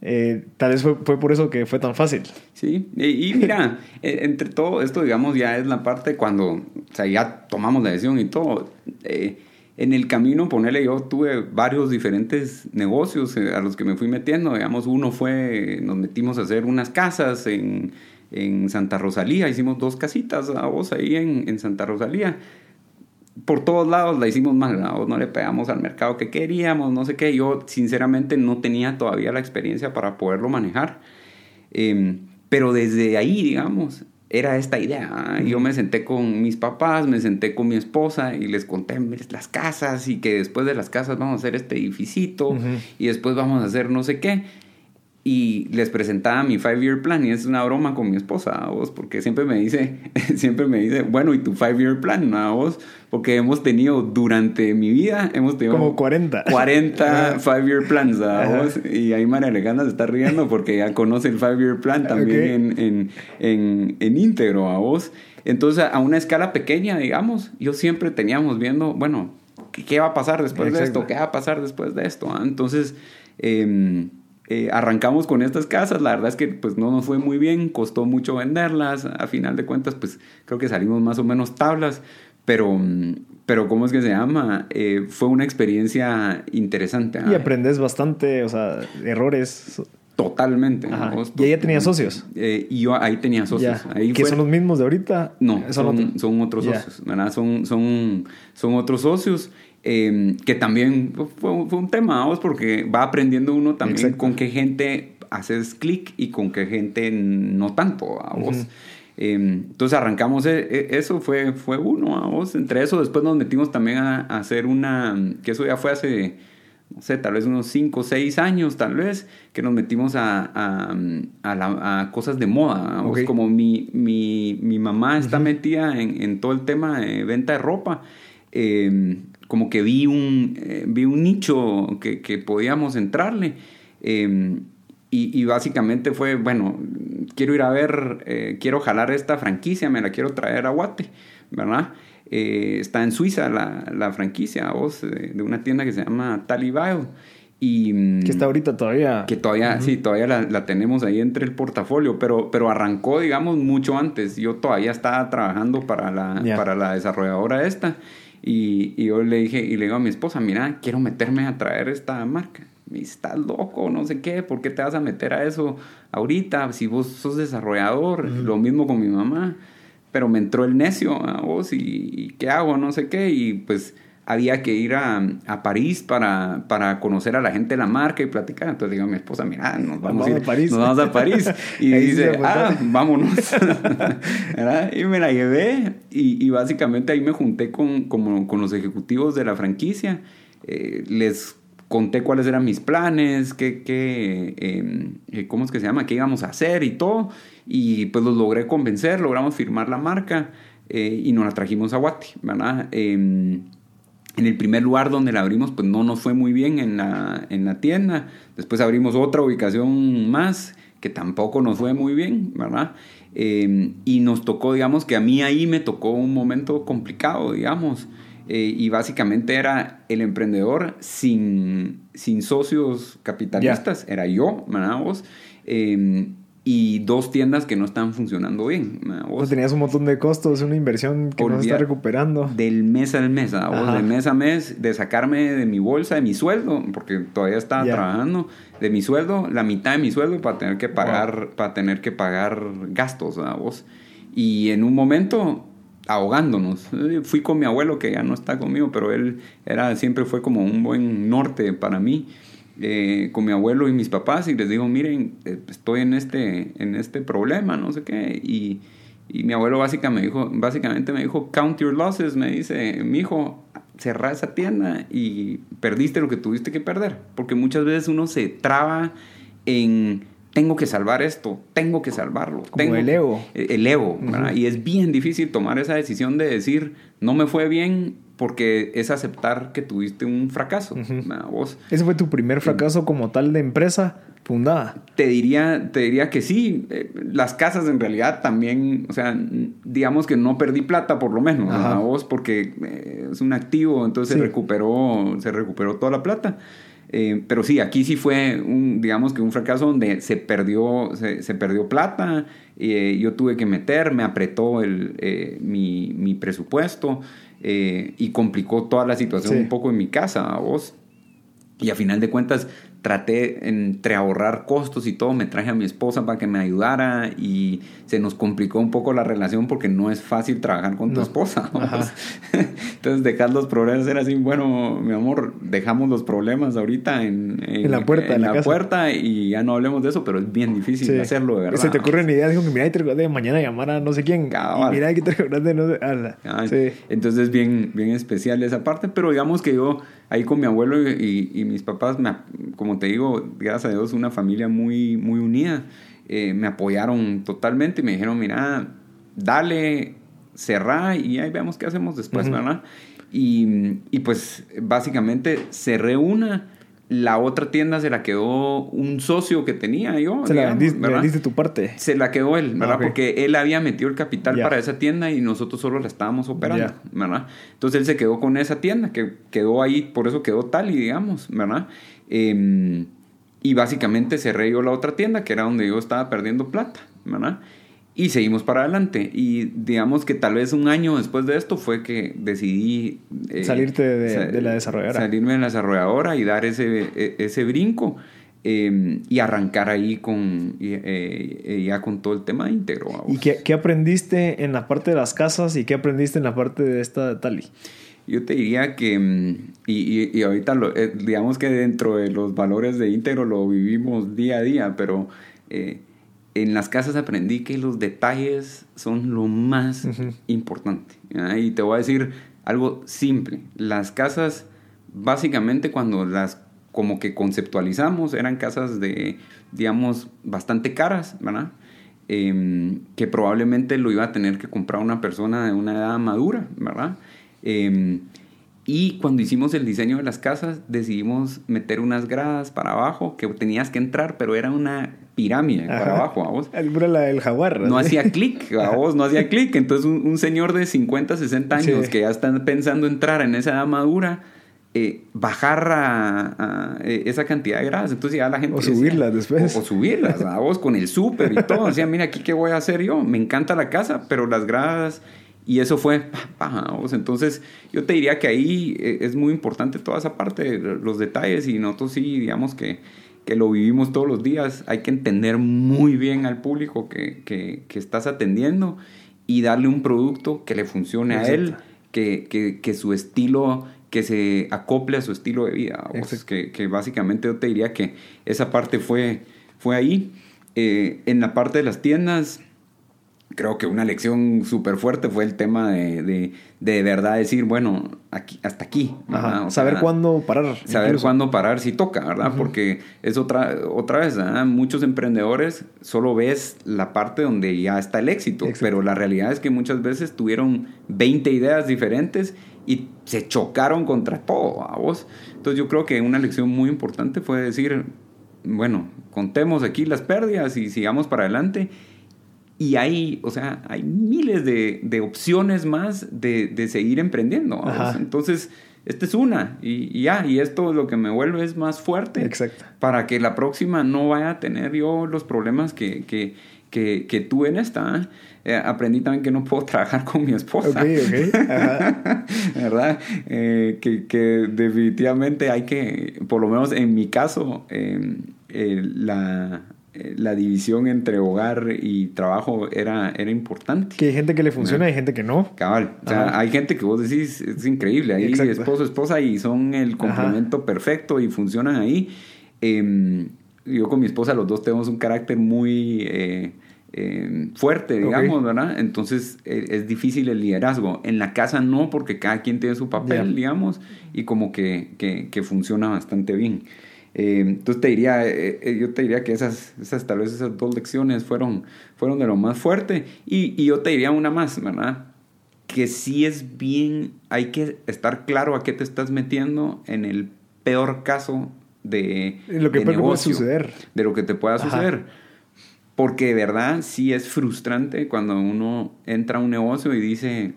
eh, tal vez fue, fue, por eso que fue tan fácil. Sí, y, mira, eh, entre todo esto, digamos, ya es la parte cuando, o sea, ya tomamos la decisión y todo. Eh, en el camino, ponerle, yo tuve varios diferentes negocios a los que me fui metiendo. Digamos, uno fue, nos metimos a hacer unas casas en, en Santa Rosalía, hicimos dos casitas a vos ahí en, en Santa Rosalía por todos lados la hicimos mal, ¿no? le pegamos al mercado que queríamos, no sé qué. Yo sinceramente no tenía todavía la experiencia para poderlo manejar. Em, pero desde ahí, digamos, era esta idea. Yo me senté con mis papás, me senté con mi esposa y les conté las casas y que después de las casas vamos a hacer este edificito y después vamos a hacer no sé qué y les presentaba mi five year plan y es una broma con mi esposa a vos porque siempre me dice siempre me dice bueno y tu five year plan a vos porque hemos tenido durante mi vida hemos tenido como 40 40 five year plans a vos y ahí María Alejandra se está riendo porque ya conoce el five year plan también en, en, en, en íntegro a vos entonces a una escala pequeña digamos yo siempre teníamos viendo bueno qué, va a pasar después de esto qué va a pasar después de esto ¿ah? entonces eh, eh, arrancamos con estas casas, la verdad es que pues no nos fue muy bien, costó mucho venderlas, a final de cuentas pues creo que salimos más o menos tablas, pero, pero ¿cómo es que se llama? Eh, fue una experiencia interesante. Y aprendes bastante, o sea, errores. Totalmente. ¿Y ella tenía socios? Eh, y yo ahí tenía socios. Ahí ¿Que son los mismos de ahorita? No, son, son, otros socios, ¿verdad? Son, son, son otros socios. Em, que también fue, un tema, vamos, porque va aprendiendo uno también con qué gente haces clic y con qué gente no tanto, a vos. Em, entonces arrancamos, e, e, eso fue, fue uno, a vos. Entre eso después nos metimos también a, hacer una, que eso ya fue hace, no sé, tal vez unos 5 o 6 años, tal vez, que nos metimos a, a, cosas de moda. Como mi, mi, mi, mamá está metida en, en, todo el tema de venta de ropa. Eh, como que vi un, eh, vi un nicho que, que podíamos entrarle. Em, y, y, básicamente fue, bueno, quiero ir a ver, eh, quiero jalar esta franquicia, me la quiero traer a Guate, ¿verdad? Eh, está en Suiza la, la franquicia, vos, de, una tienda que se llama Talibao. Y, mm, que está ahorita todavía. Que todavía, sí, todavía la, la, tenemos ahí entre el portafolio, pero, pero arrancó, digamos, mucho antes. Yo todavía estaba trabajando para la, para la desarrolladora esta. Y, yo le dije, y le digo a mi esposa, mira, quiero meterme a traer esta marca. Me dice, estás loco, no sé qué, ¿por qué te vas a meter a eso ahorita? Si vos sos desarrollador, lo mismo con mi mamá. Pero me entró el necio a vos y, y, ¿qué hago? No sé qué. Y pues había que ir a, a París para, para, conocer a la gente de la marca y platicar. Entonces digo a mi esposa, mira, nos vamos, a, ir, a París. Nos vamos a París. Y dice, ah, vámonos. y me la llevé y, y, básicamente ahí me junté con, con, con los ejecutivos de la franquicia. Eh, les conté cuáles eran mis planes, qué, qué, em, eh, cómo es que se llama, qué íbamos a hacer y todo. Y pues los logré convencer, logramos firmar la marca. eh, y nos la trajimos a Guate, ¿verdad? En el primer lugar donde la abrimos, pues no nos fue muy bien en la, en la tienda. Después abrimos otra ubicación más, que tampoco nos fue muy bien, ¿verdad? Em, y nos tocó, digamos, que a mí ahí me tocó un momento complicado, digamos. Eh, y básicamente era el emprendedor sin, sin socios capitalistas, era yo, ¿verdad? Vos? Em, y dos tiendas que no están funcionando bien. Vos tenías un montón de costos, una inversión que no se está recuperando. Del mes al mes, vos, de mes a mes, de sacarme de mi bolsa, de mi sueldo, porque todavía estaba trabajando, de mi sueldo, la mitad de mi sueldo para tener que pagar, para tener que pagar gastos, vos. Y en un momento ahogándonos. Fui con mi abuelo que ya no está conmigo, pero él era siempre fue como un buen norte para mí. Eh, con mi abuelo y mis papás y les digo, miren, eh, estoy en este, en este problema, no sé qué. Y, y mi abuelo básicamente me, dijo, básicamente me dijo, count your losses, me dice, mi hijo, cerrá esa tienda y perdiste lo que tuviste que perder. Porque muchas veces uno se traba en tengo que salvar esto, tengo que salvarlo. Como tengo, el ego. El ego, Y es bien difícil tomar esa decisión de decir, no me fue bien, porque es aceptar que tuviste un fracaso. Vos, ¿Ese fue tu primer fracaso como tal de empresa fundada? Te diría, te diría que sí. Eh, las casas en realidad también, o sea, digamos que no perdí plata por lo menos, vos, porque eh, es un activo, entonces se, recuperó, se recuperó toda la plata. Eh, pero sí, aquí sí fue un, digamos que un fracaso donde se perdió, se, perdió plata, yo tuve que meter, me apretó el, mi, mi presupuesto. Eh, y complicó toda la situación un poco en mi casa, a vos. Y a final de cuentas, traté entre ahorrar costos y todo, me traje a mi esposa para que me ayudara y se nos complicó un poco la relación porque no es fácil trabajar con tu esposa. Entonces dejar los problemas era así, bueno, mi amor, dejamos los problemas ahorita en, en, la puerta. En, la, puerta y ya no hablemos de eso, pero es bien difícil hacerlo, de verdad. Se te ocurren ideas, digo, mira, te de mañana llamar a no sé quién. Y mira que te de no sé... Ah, entonces bien, bien especial esa parte, pero digamos que yo ahí con mi abuelo y, y mis papás, me, como te digo, gracias a Dios, una familia muy, muy unida. Eh, me apoyaron totalmente y me dijeron, mira, dale, cerrá y ahí veamos qué hacemos después, ¿verdad? Y, y, pues básicamente cerré una, la otra tienda se la quedó un socio que tenía yo. Se la vendiste, tu parte. Se la quedó él, ¿verdad? Ah, Porque él había metido el capital para esa tienda y nosotros solo la estábamos operando, ¿verdad? Entonces él se quedó con esa tienda, que quedó ahí, por eso quedó tal y digamos, ¿verdad? Em, y básicamente cerré yo la otra tienda, que era donde yo estaba perdiendo plata, ¿verdad? Y seguimos para adelante. Y digamos que tal vez un año después de esto fue que decidí... Eh, Salirte de, la desarrolladora. Salirme de la desarrolladora y dar ese, e, ese brinco. Em, y arrancar ahí con eh, ya con todo el tema íntegro. ¿Y qué, qué, aprendiste en la parte de las casas y qué aprendiste en la parte de esta de Tali? Yo te diría que, mm, y, y, ahorita lo, eh, digamos que dentro de los valores de íntegro lo vivimos día a día, pero eh, en las casas aprendí que los detalles son lo más importante. Y te voy a decir algo simple. Las casas, básicamente cuando las como que conceptualizamos, eran casas de, digamos, bastante caras, ¿verdad? Em, que probablemente lo iba a tener que comprar una persona de una edad madura, ¿verdad? Em, y cuando hicimos el diseño de las casas, decidimos meter unas gradas para abajo, que tenías que entrar, pero era una pirámide para abajo, ¿a vos? La del jaguar. No hacía clic, a vos, no hacía clic. Entonces un, señor de 50, 60 años que ya está pensando entrar en esa edad madura, eh, bajar a, eh, esa cantidad de gradas. Entonces ya la gente... O subirlas después. O, subirlas, a vos, con el súper y todo. Decía, mira, aquí qué voy a hacer yo. Me encanta la casa, pero las gradas y eso fue Entonces, yo te diría que ahí eh, es muy importante toda esa parte, los detalles, y nosotros sí, digamos que, que lo vivimos todos los días. Hay que entender muy bien al público que, que, que estás atendiendo y darle un producto que le funcione a él, que, que, que, su estilo, que se acople a su estilo de vida. Que, que, básicamente yo te diría que esa parte fue, fue ahí. Eh, en la parte de las tiendas, creo que una lección súper fuerte fue el tema de, de, de verdad decir, bueno, aquí, hasta aquí. saber cuándo parar. Saber cuándo parar si toca, ¿verdad? Porque es otra, otra vez, muchos emprendedores solo ves la parte donde ya está el éxito, pero la realidad es que muchas veces tuvieron 20 ideas diferentes y se chocaron contra todo, ¿a vos? Entonces yo creo que una lección muy importante fue decir, bueno, contemos aquí las pérdidas y sigamos para adelante y hay, o sea, hay miles de, de opciones más de, de seguir emprendiendo. Entonces, esta es una. Y, ya, y esto lo que me vuelve es más fuerte. Exacto. Para que la próxima no vaya a tener yo los problemas que, que, que, que tuve en esta. Eh, aprendí también que no puedo trabajar con mi esposa. Ok, ok. ¿Verdad? Eh, que, que, definitivamente hay que, por lo menos en mi caso, eh, la la división entre hogar y trabajo era, era importante. Que hay gente que le funciona y hay gente que no. Cabal. O sea, hay gente que vos decís, es increíble. Ahí esposo, esposa y son el complemento perfecto y funcionan ahí. Em, yo con mi esposa, los dos tenemos un carácter muy eh, em, fuerte, digamos, ¿verdad? Entonces e, es difícil el liderazgo. En la casa no, porque cada quien tiene su papel, digamos, y como que, que, que funciona bastante bien. Eh, entonces te diría, eh, eh, yo te diría que esas, esas, tal vez esas dos lecciones fueron, fueron de lo más fuerte. Y, y, yo te diría una más, ¿verdad? Que sí es bien, hay que estar claro a qué te estás metiendo en el peor caso de, lo que puede suceder. De lo que te pueda suceder. Porque de verdad sí es frustrante cuando uno entra a un negocio y dice,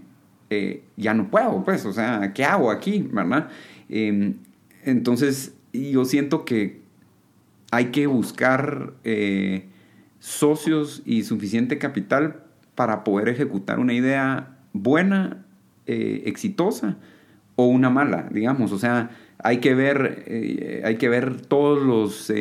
ya no puedo, pues, o sea, ¿qué hago aquí? ¿Verdad? entonces y yo siento que hay que buscar eh, socios y suficiente capital para poder ejecutar una idea buena, eh, exitosa o una mala, digamos. O sea, hay que ver, eh, hay que ver todos los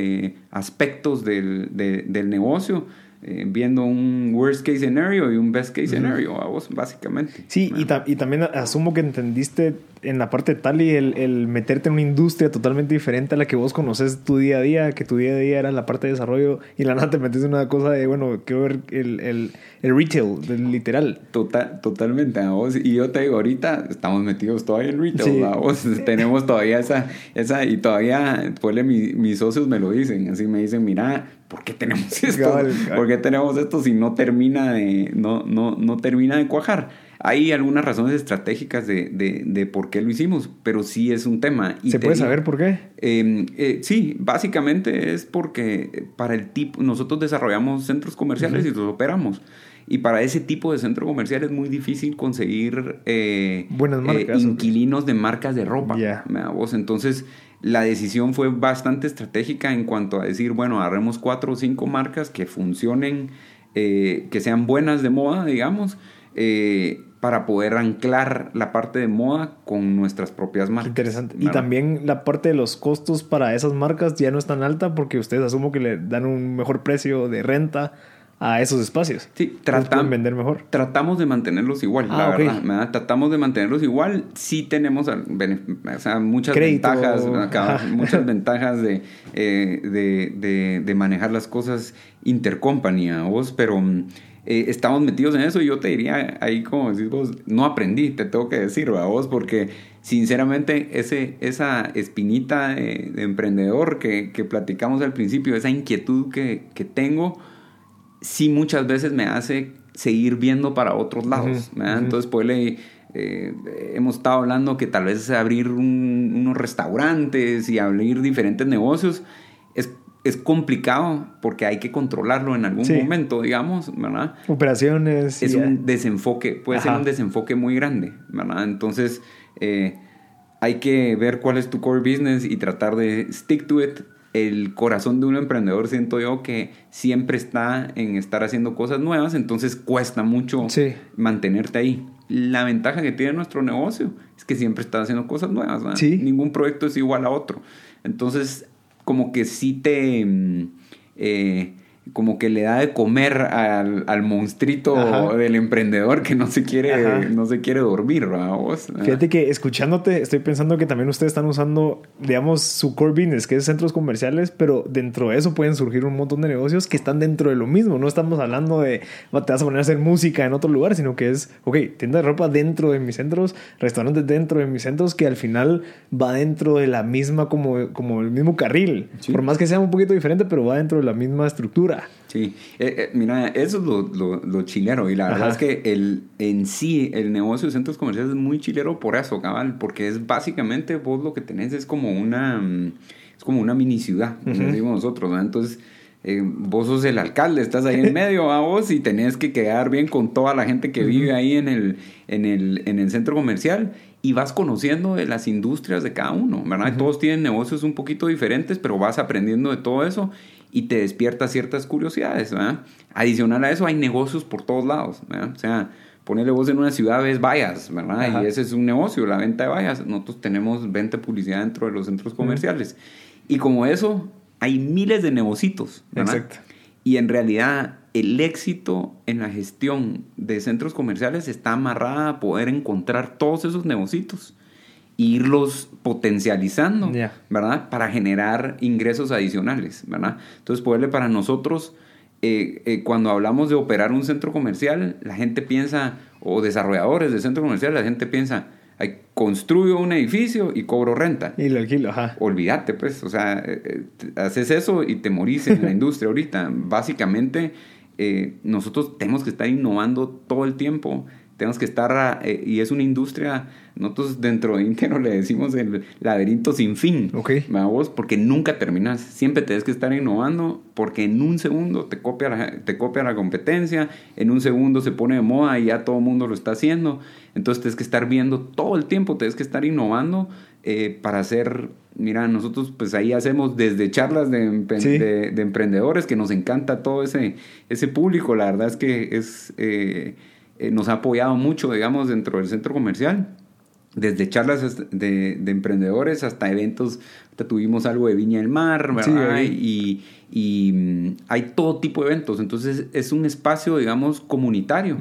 aspectos del, del negocio eh, viendo un worst case scenario y un best case scenario, a vos, básicamente. Sí, y, y, también asumo que entendiste en la parte tal y el, el, meterte en una industria totalmente diferente a la que vos conoces tu día a día, que tu día a día era la parte de desarrollo y la nada te metes en una cosa de, bueno, quiero ver el, el, el retail, literal. Total, totalmente, a vos. Y yo te digo, ahorita estamos metidos todavía en retail, a vos. Tenemos todavía esa, esa y todavía, pues, mis socios me lo dicen, así me dicen, mira, ¿por qué tenemos esto? ¿Por qué tenemos esto si no termina de, no, no, no termina de cuajar? Hay algunas razones estratégicas de, de, de, por qué lo hicimos, pero sí es un tema. ¿Se puede saber por qué? Em, eh, sí, básicamente es porque para el tipo, nosotros desarrollamos centros comerciales y los operamos. Y para ese tipo de centro comercial es muy difícil conseguir eh, Buenas eh, inquilinos de marcas de ropa. Vos, entonces, la decisión fue bastante estratégica en cuanto a decir, bueno, agarremos cuatro o cinco marcas que funcionen, eh, que sean buenas de moda, digamos, eh, para poder anclar la parte de moda con nuestras propias marcas. Interesante. Y también la parte de los costos para esas marcas ya no es tan alta porque ustedes asumo que le dan un mejor precio de renta a esos espacios. Sí, tratamos vender mejor. Tratamos de mantenerlos igual, la ah, verdad. Tratamos de mantenerlos igual. Sí tenemos o sea, muchas ventajas, muchas ventajas eh, de, de, de, manejar las cosas intercompany a vos, pero eh, estamos metidos en eso y yo te diría ahí como decís vos, no aprendí, te tengo que decir a vos, porque sinceramente ese, esa espinita de, emprendedor que, que, platicamos al principio, esa inquietud que, que tengo, sí muchas veces me hace seguir viendo para otros lados. Entonces, pues eh, hemos estado hablando que tal vez abrir unos restaurantes y abrir diferentes negocios es, es, complicado porque hay que controlarlo en algún momento, digamos, ¿verdad? Operaciones. Es un desenfoque, puede ser un desenfoque muy grande, ¿verdad? Entonces, eh, hay que ver cuál es tu core business y tratar de stick to it el corazón de un emprendedor siento yo que siempre está en estar haciendo cosas nuevas, entonces cuesta mucho mantenerte ahí. La ventaja que tiene nuestro negocio es que siempre está haciendo cosas nuevas, Ningún proyecto es igual a otro. Entonces, como que sí te... Mm, eh, como que le da de comer al, al monstruito del emprendedor que no se quiere, no se quiere dormir, vos. Fíjate que escuchándote, estoy pensando que también ustedes están usando, digamos, su core business, que es centros comerciales, pero dentro de eso pueden surgir un montón de negocios que están dentro de lo mismo. No estamos hablando de te vas a poner a hacer música en otro lugar, sino que es, ok, tienda de ropa dentro de mis centros, restaurantes dentro de mis centros, que al final va dentro de la misma, como, como el mismo carril. Por más que sea un poquito diferente, pero va dentro de la misma estructura. Sí, eh, eh, mira, eso es lo, lo, lo, chilero y la verdad es que el, en sí el negocio de centros comerciales es muy chilero por eso, cabal, porque es básicamente vos lo que tenés es como una, mm, es como una mini ciudad, como decimos nosotros, ¿no? Entonces, eh, vos sos el alcalde, estás ahí en medio a vos y tenés que quedar bien con toda la gente que vive ahí en el, en el, en el centro comercial y vas conociendo de las industrias de cada uno, ¿verdad? Todos tienen negocios un poquito diferentes, pero vas aprendiendo de todo eso y te despierta ciertas curiosidades, ¿verdad? Adicional a eso hay negocios por todos lados, ¿verdad? O sea, ponerle vos en una ciudad ves vallas, ¿verdad? Y ese es un negocio, la venta de vallas. Nosotros tenemos venta de publicidad dentro de los centros comerciales. Y como eso, hay miles de negocios, ¿verdad? Exacto. Y en realidad el éxito en la gestión de centros comerciales está amarrada a poder encontrar todos esos negocios irlos potencializando, ¿verdad? Para generar ingresos adicionales, ¿verdad? Entonces, poderle para nosotros, eh, eh, cuando hablamos de operar un centro comercial, la gente piensa, o desarrolladores de centro comercial, la gente piensa, construyo un edificio y cobro renta. Y lo alquilo, ajá. Olvídate, pues, o sea, eh, haces eso y te morís en la industria ahorita. Básicamente, nosotros tenemos que estar innovando todo el tiempo tenemos que estar, eh, y es una industria, nosotros dentro de Intero le decimos el laberinto sin fin, ok. Vos, porque nunca terminas, siempre tienes que estar innovando, porque en un segundo te copia, la, te copia la competencia, en un segundo se pone de moda y ya todo el mundo lo está haciendo, entonces tienes que estar viendo todo el tiempo, tienes que estar innovando eh, para hacer, mira, nosotros pues ahí hacemos desde charlas de, de, emprendedores, que nos encanta todo ese, ese público, la verdad es que es... Eh, eh, nos ha apoyado mucho, digamos, dentro del centro comercial. Desde charlas de, de emprendedores hasta eventos, tuvimos algo de Viña del Mar, ¿verdad? y, y mm, hay todo tipo de eventos. Entonces es un espacio, digamos, comunitario,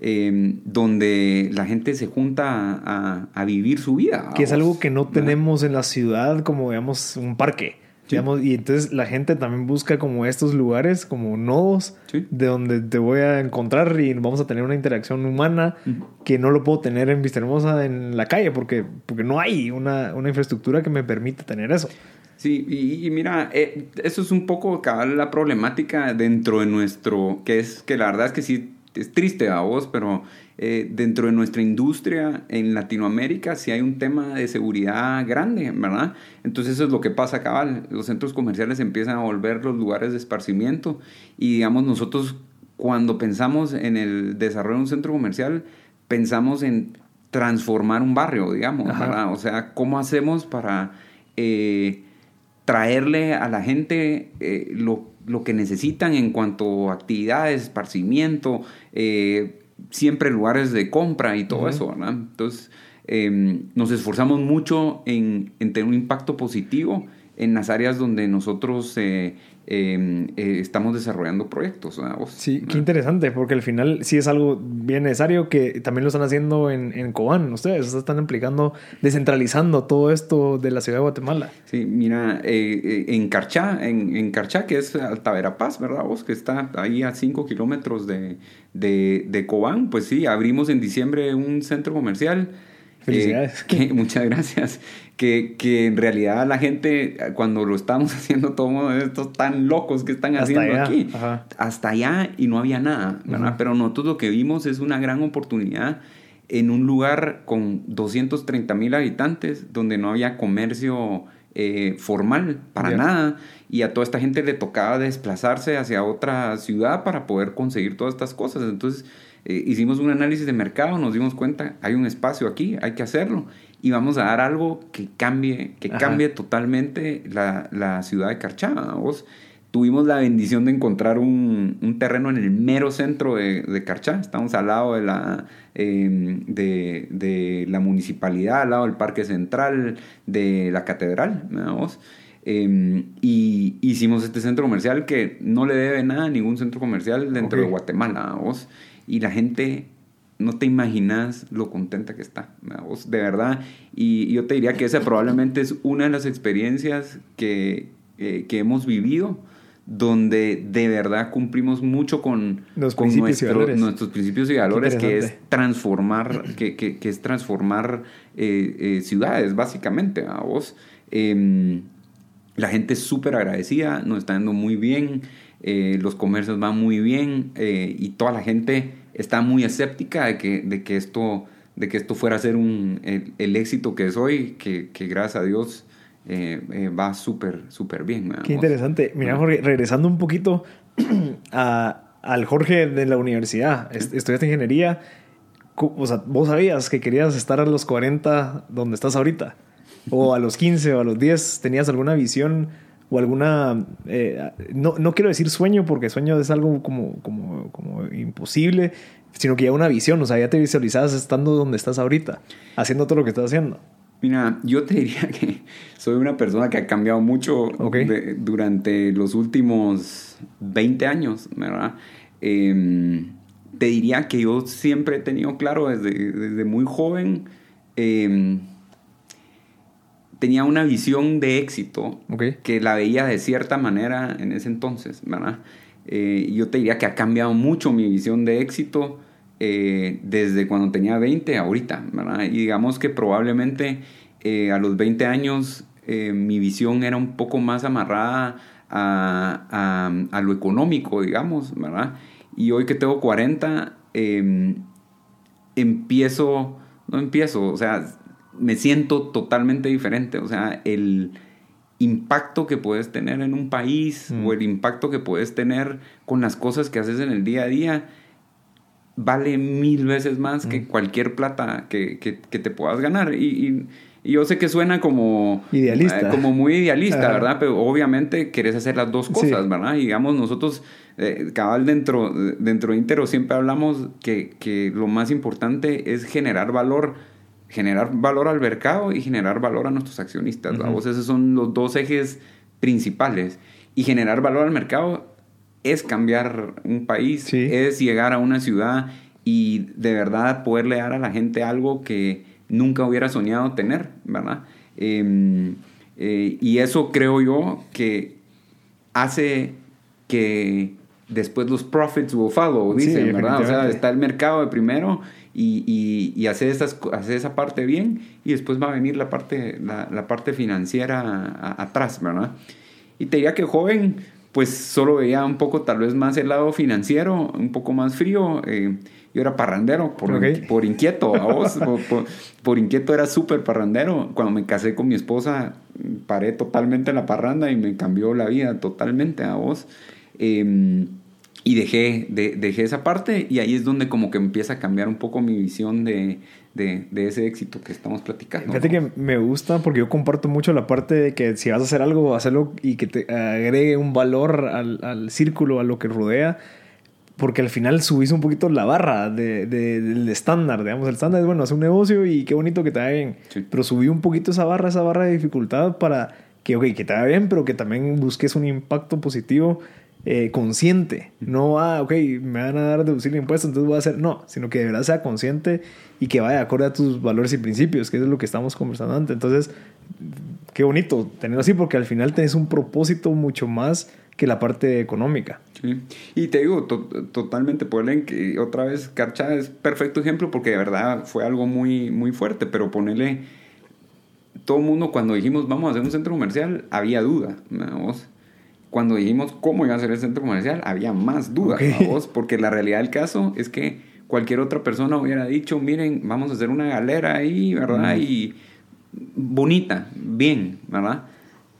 em, donde la gente se junta a, a, vivir su vida. Que es algo que no tenemos en la ciudad como, digamos, un parque y entonces la gente también busca como estos lugares, como nodos, de donde te voy a encontrar y vamos a tener una interacción humana que no lo puedo tener en Vista Hermosa en la calle, porque, porque no hay una, una infraestructura que me permita tener eso. Sí, y, mira, eh, eso es un poco la problemática dentro de nuestro, que es que la verdad es que sí, es triste a vos, pero eh, dentro de nuestra industria en Latinoamérica si hay un tema de seguridad grande, ¿verdad? Entonces eso es lo que pasa cabal. Los centros comerciales empiezan a volver los lugares de esparcimiento y digamos nosotros cuando pensamos en el desarrollo de un centro comercial pensamos en transformar un barrio, digamos, ¿verdad? O sea, ¿cómo hacemos para eh, traerle a la gente eh, lo, lo, que necesitan en cuanto a actividades, esparcimiento, eh, siempre lugares de compra y todo eso, ¿verdad? Entonces, em, nos esforzamos mucho en, en, tener un impacto positivo en las áreas donde nosotros eh, Em, eh, estamos desarrollando proyectos. sí, qué interesante, porque al final sí es algo bien necesario que también lo están haciendo en, en Cobán. Ustedes están implicando, descentralizando todo esto de la ciudad de Guatemala. Sí, mira, eh, eh, en Carchá, en, en Carchá, que es Alta Verapaz, ¿verdad? Vos que está ahí a 5 kilómetros de, de, de Cobán, pues sí, abrimos en diciembre un centro comercial. Felicidades. que, muchas gracias que, que, en realidad la gente, cuando lo estamos haciendo, todo mundo, estos tan locos que están haciendo aquí, hasta allá y no había nada, ¿verdad? Pero nosotros lo que vimos es una gran oportunidad en un lugar con 230 mil habitantes, donde no había comercio eh, formal para nada, y a toda esta gente le tocaba desplazarse hacia otra ciudad para poder conseguir todas estas cosas. Entonces, eh, hicimos un análisis de mercado, nos dimos cuenta, hay un espacio aquí, hay que hacerlo y vamos a dar algo que cambie, que cambie totalmente la, la, ciudad de Carchá. Vos tuvimos la bendición de encontrar un, un terreno en el mero centro de, de Carchá. Estamos al lado de la, em, de, de, la municipalidad, al lado del Parque Central, de la catedral. Em, y hicimos este centro comercial que no le debe nada a ningún centro comercial dentro de Guatemala, vos. Y la gente no te imaginas lo contenta que está, vos, de verdad. Y yo te diría que esa probablemente es una de las experiencias que, eh, que hemos vivido donde de verdad cumplimos mucho con, con nuestros principios y valores, que es transformar, que, que, que es transformar eh, eh, ciudades, básicamente, a vos. Em, la gente es súper agradecida, nos está yendo muy bien, los comercios van muy bien y toda la gente está muy escéptica de que, de que, esto, de que esto fuera a ser un, el, éxito que es hoy, que, que gracias a Dios eh, eh, va súper, súper bien. Qué interesante. Mira, Jorge, regresando un poquito al Jorge de la universidad, estudiaste ingeniería. O sea, vos sabías que querías estar a los 40 donde estás ahorita, o a los 15 o a los 10, ¿tenías alguna visión o alguna, eh, no, no, quiero decir sueño, porque sueño es algo como, como, como imposible, sino que ya una visión, o sea, ya te visualizabas estando donde estás ahorita, haciendo todo lo que estás haciendo. Mira, yo te diría que soy una persona que ha cambiado mucho durante los últimos 20 años, ¿verdad? Em, te diría que yo siempre he tenido claro desde, desde muy joven, em, tenía una visión de éxito que la veía de cierta manera en ese entonces, ¿verdad? Eh, yo te diría que ha cambiado mucho mi visión de éxito eh, desde cuando tenía 20 ahorita, ¿verdad? Y digamos que probablemente eh, a los 20 años mi visión era un poco más amarrada a, a, lo económico, digamos, ¿verdad? Y hoy que tengo 40, em, empiezo, no empiezo, o sea, me siento totalmente diferente, o sea, el impacto que puedes tener en un país mm. o el impacto que puedes tener con las cosas que haces en el día a día vale mil veces más que mm. cualquier plata que, que, te puedas ganar. Y, y, yo sé que suena como... Idealista. Eh, como muy idealista, ¿verdad? Pero obviamente querés hacer las dos cosas, ¿verdad? Y digamos, nosotros, eh, cabal dentro, dentro de Intero, siempre hablamos que, que lo más importante es generar valor generar valor al mercado y generar valor a nuestros accionistas. Uh Esos son los dos ejes principales. Y generar valor al mercado es cambiar un país, es llegar a una ciudad y de verdad poderle dar a la gente algo que nunca hubiera soñado tener, ¿verdad? Em, eh, y eso creo yo que hace que después los profits will follow, dicen, ¿verdad? O sea, está el mercado de primero y, y, hacer, esas, hacer esa parte bien y después va a venir la parte, la, parte financiera atrás, ¿verdad? Y te diría que joven, pues solo veía un poco tal vez más el lado financiero, un poco más frío. Eh, yo era parrandero por, por inquieto, a vos, por, inquieto era súper parrandero. Cuando me casé con mi esposa, paré totalmente la parranda y me cambió la vida totalmente a vos. Em, y dejé, de, dejé esa parte y ahí es donde como que empieza a cambiar un poco mi visión de, de, de, ese éxito que estamos platicando. Fíjate que me gusta porque yo comparto mucho la parte de que si vas a hacer algo, hacerlo y que te agregue un valor al, al círculo, a lo que rodea. Porque al final subís un poquito la barra de, del estándar, digamos. El estándar es, bueno, hacer un negocio y qué bonito que te vaya bien. Pero subí un poquito esa barra, esa barra de dificultad para que, ok, que te vaya bien, pero que también busques un impacto positivo eh, consciente. No, ah, ok, me van a dar deducir impuestos, entonces voy a hacer. No, sino que de verdad sea consciente y que vaya acorde a tus valores y principios, que es lo que estamos conversando antes. Entonces, qué bonito tenerlo así, porque al final tenés un propósito mucho más que la parte económica. Sí. Y te digo, totalmente, ponerle que otra vez, Carcha es perfecto ejemplo porque de verdad fue algo muy, muy fuerte, pero ponerle, todo el mundo cuando dijimos vamos a hacer un centro comercial, había duda, vamos cuando dijimos cómo iba a ser el centro comercial, había más dudas, vos, porque la realidad del caso es que cualquier otra persona hubiera dicho, miren, vamos a hacer una galera ahí, ¿verdad? Y bonita, bien, ¿verdad?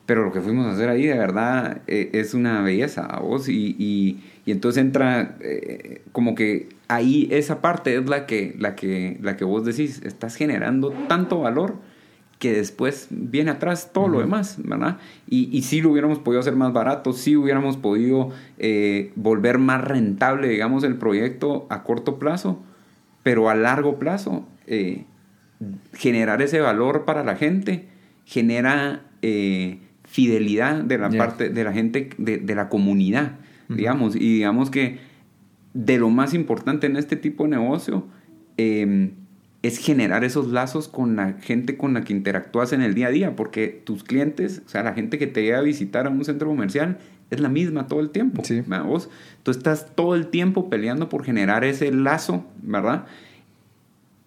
Pero lo que fuimos a hacer ahí de verdad eh, es una belleza a vos y, y, entonces entra eh, como que ahí esa parte es la que, la, que, la que vos decís, estás generando tanto valor que después viene atrás todo lo demás, ¿verdad? Y, y sí lo hubiéramos podido hacer más barato, sí hubiéramos podido eh, volver más rentable, digamos, el proyecto a corto plazo, pero a largo plazo, eh, generar ese valor para la gente genera eh, fidelidad de la parte de la gente de, de la comunidad, digamos, y digamos que de lo más importante en este tipo de negocio em, es generar esos lazos con la gente con la que interactúas en el día a día, porque tus clientes, o sea, la gente que te llega a visitar a un centro comercial, es la misma todo el tiempo. Sí. Vos, tú estás todo el tiempo peleando por generar ese lazo, ¿verdad?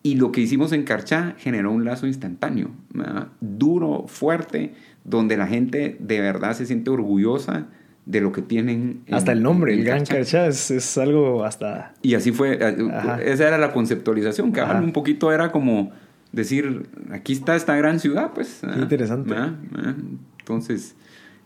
Y lo que hicimos en Carchá generó un lazo instantáneo, ¿verdad? duro, fuerte, donde la gente de verdad se siente orgullosa de lo que tienen. hasta el nombre, el Gran Carchá, es, es, algo hasta... Y así fue, eh, esa era la conceptualización, que un poquito era como decir, aquí está esta gran ciudad, pues. Qué interesante. Entonces,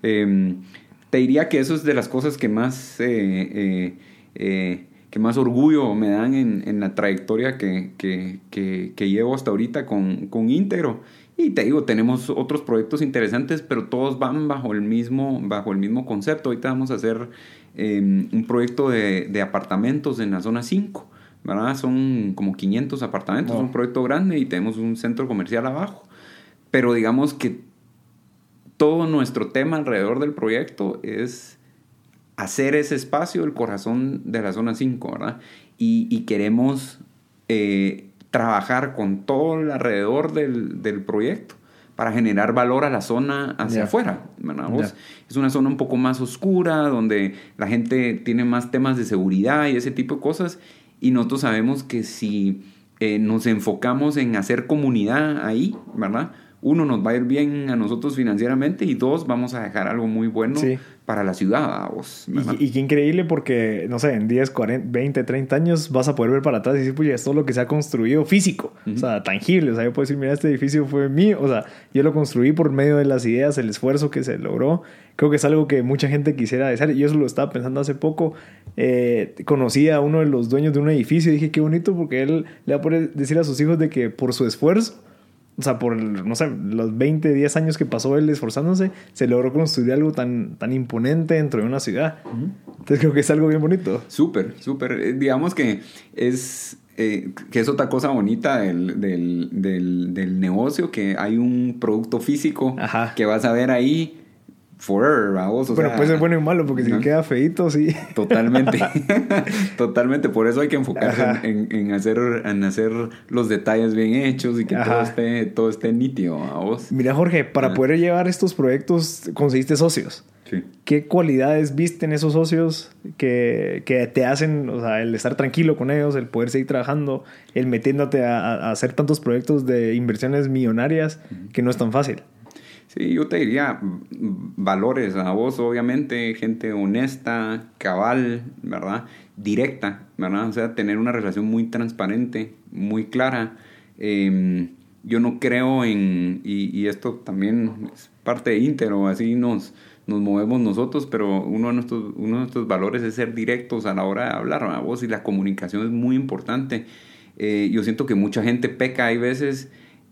em, te diría que eso es de las cosas que más... Eh, eh, que más orgullo me dan en, en la trayectoria que, que, que, llevo hasta ahorita con, con Íntegro. Y te digo, tenemos otros proyectos interesantes, pero todos van bajo el mismo, bajo el mismo concepto. Ahorita vamos a hacer em, un proyecto de, de, apartamentos en la zona 5. ¿verdad? Son como 500 apartamentos, es un proyecto grande y tenemos un centro comercial abajo. Pero digamos que todo nuestro tema alrededor del proyecto es hacer ese espacio el corazón de la zona 5, ¿verdad? Y, queremos eh, trabajar con todo el alrededor del, del, proyecto para generar valor a la zona hacia afuera. Es una zona un poco más oscura, donde la gente tiene más temas de seguridad y ese tipo de cosas, y nosotros sabemos que si eh, nos enfocamos en hacer comunidad ahí, ¿verdad? Uno, nos va a ir bien a nosotros financieramente y dos, vamos a dejar algo muy bueno para la ciudad. Vos, y, y, qué increíble porque, no sé, en 10, 40, 20, 30 años vas a poder ver para atrás y decir, pues esto es lo que se ha construido físico, o sea, tangible. O sea, yo puedo decir, mira, este edificio fue mío, o sea, yo lo construí por medio de las ideas, el esfuerzo que se logró. Creo que es algo que mucha gente quisiera desear. Y yo eso lo estaba pensando hace poco. Eh, conocí a uno de los dueños de un edificio y dije, qué bonito porque él le va a poder decir a sus hijos de que por su esfuerzo o sea, por, no sé, los 20, 10 años que pasó él esforzándose, se logró construir algo tan, tan imponente dentro de una ciudad. Entonces creo que es algo bien bonito. Súper, súper. Eh, digamos que es, eh, que es otra cosa bonita del, del, del, del, negocio, que hay un producto físico que vas a ver ahí forever, vamos. O puede ser bueno y malo, porque si queda feito, sí. Totalmente. Totalmente. Por eso hay que enfocarse en, hacer, en hacer los detalles bien hechos y que todo esté, todo esté nítido, vos. Mira, Jorge, para poder llevar estos proyectos, conseguiste socios. Sí. ¿Qué cualidades viste en esos socios que, que, te hacen, o sea, el estar tranquilo con ellos, el poder seguir trabajando, el metiéndote a, a hacer tantos proyectos de inversiones millonarias, que no es tan fácil? Sí, yo te diría valores a vos, obviamente, gente honesta, cabal, ¿verdad? Directa, ¿verdad? O sea, tener una relación muy transparente, muy clara. Em, yo no creo en, y, esto también es parte de Intero, así nos, nos movemos nosotros, pero uno de, nuestros, uno de nuestros valores es ser directos a la hora de hablar a vos y la comunicación es muy importante. Eh, yo siento que mucha gente peca, hay veces,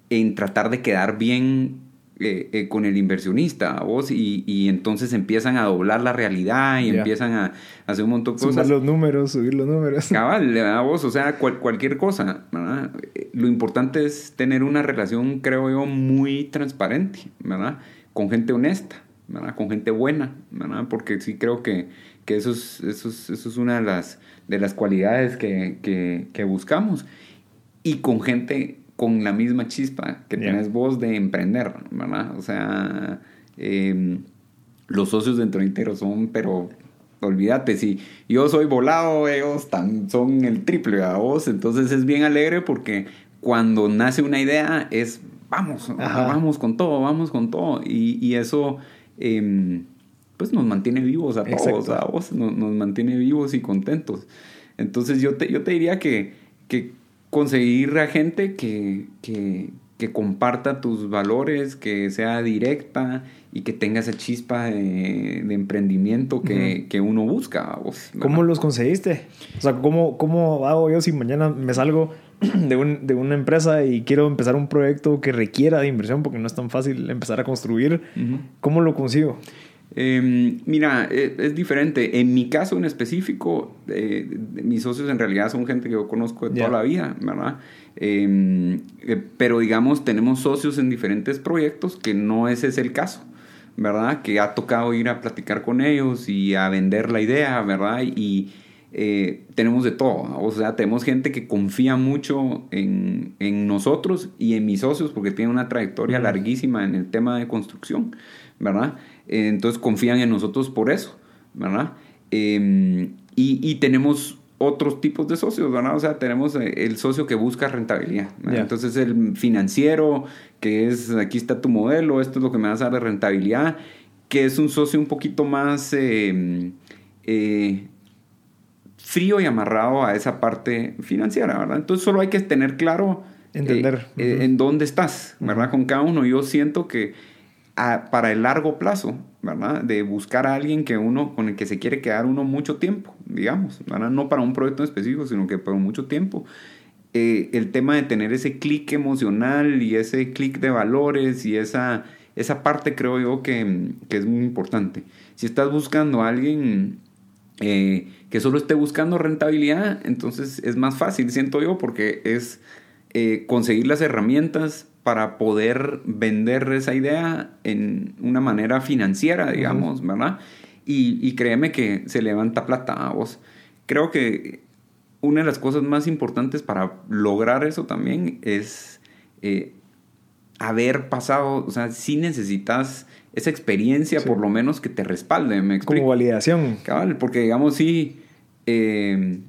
en tratar de quedar bien eh, eh, con el inversionista, vos, y, y, entonces empiezan a doblar la realidad y empiezan a, hacer un montón de cosas. Sumar los números, subir los números. Cabal, a vos, o sea, cualquier cosa, ¿verdad? Lo importante es tener una relación, creo yo, muy transparente, ¿verdad? Con gente honesta, ¿verdad? Con gente buena, ¿verdad? Porque sí creo que, que eso, es, eso, es, eso es una de las, de las cualidades que, que, que buscamos. Y con gente con la misma chispa que tienes vos de emprender, ¿verdad? O sea, em, los socios dentro de Intero son, pero olvídate, si yo soy volado, ellos son el triple a vos, entonces es bien alegre porque cuando nace una idea es, vamos, vamos con todo, vamos con todo, y, eso... Em, pues nos mantiene vivos a todos, a vos, nos, nos, mantiene vivos y contentos. Entonces yo te, yo te diría que, que conseguir a gente que, que, que, comparta tus valores, que sea directa y que tenga esa chispa de, emprendimiento que, que, uno busca. Vos, ¿Cómo los conseguiste? O sea, ¿cómo, ¿cómo hago yo si mañana me salgo de, un, de, una empresa y quiero empezar un proyecto que requiera de inversión porque no es tan fácil empezar a construir? ¿Cómo lo consigo? Em, mira, e, es, diferente. En mi caso en específico, eh, mis socios en realidad son gente que yo conozco de toda la vida, ¿verdad? Em, eh, pero digamos, tenemos socios en diferentes proyectos que no ese es el caso. ¿verdad? Que ha tocado ir a platicar con ellos y a vender la idea, ¿verdad? Y eh, tenemos de todo, o sea, tenemos gente que confía mucho en, en nosotros y en mis socios porque tienen una trayectoria larguísima en el tema de construcción, ¿verdad? Entonces confían en nosotros por eso, ¿verdad? Em, y, y, tenemos otros tipos de socios, ¿verdad? O sea, tenemos eh, el socio que busca rentabilidad. Entonces el financiero, que es, aquí está tu modelo, esto es lo que me vas a dar de rentabilidad, que es un socio un poquito más... Em, eh, frío y amarrado a esa parte financiera, ¿verdad? Entonces solo hay que tener claro Entender. Eh, en dónde estás, ¿verdad? Con cada uno. Yo siento que para el largo plazo, ¿verdad? De buscar a alguien que uno, con el que se quiere quedar uno mucho tiempo, digamos, ¿verdad? No para un proyecto específico, sino que para mucho tiempo. Eh, el tema de tener ese clic emocional y ese clic de valores y esa, esa parte creo yo que, que, es muy importante. Si estás buscando a alguien eh, que solo esté buscando rentabilidad, entonces es más fácil, siento yo, porque es eh, conseguir las herramientas para poder vender esa idea en una manera financiera, digamos, ¿verdad? Y, y, créeme que se levanta plata a vos. Creo que una de las cosas más importantes para lograr eso también es eh, haber pasado, o sea, si necesitas esa experiencia por lo menos que te respalde, me explico. Como validación. Cabal, porque digamos, sí, eh,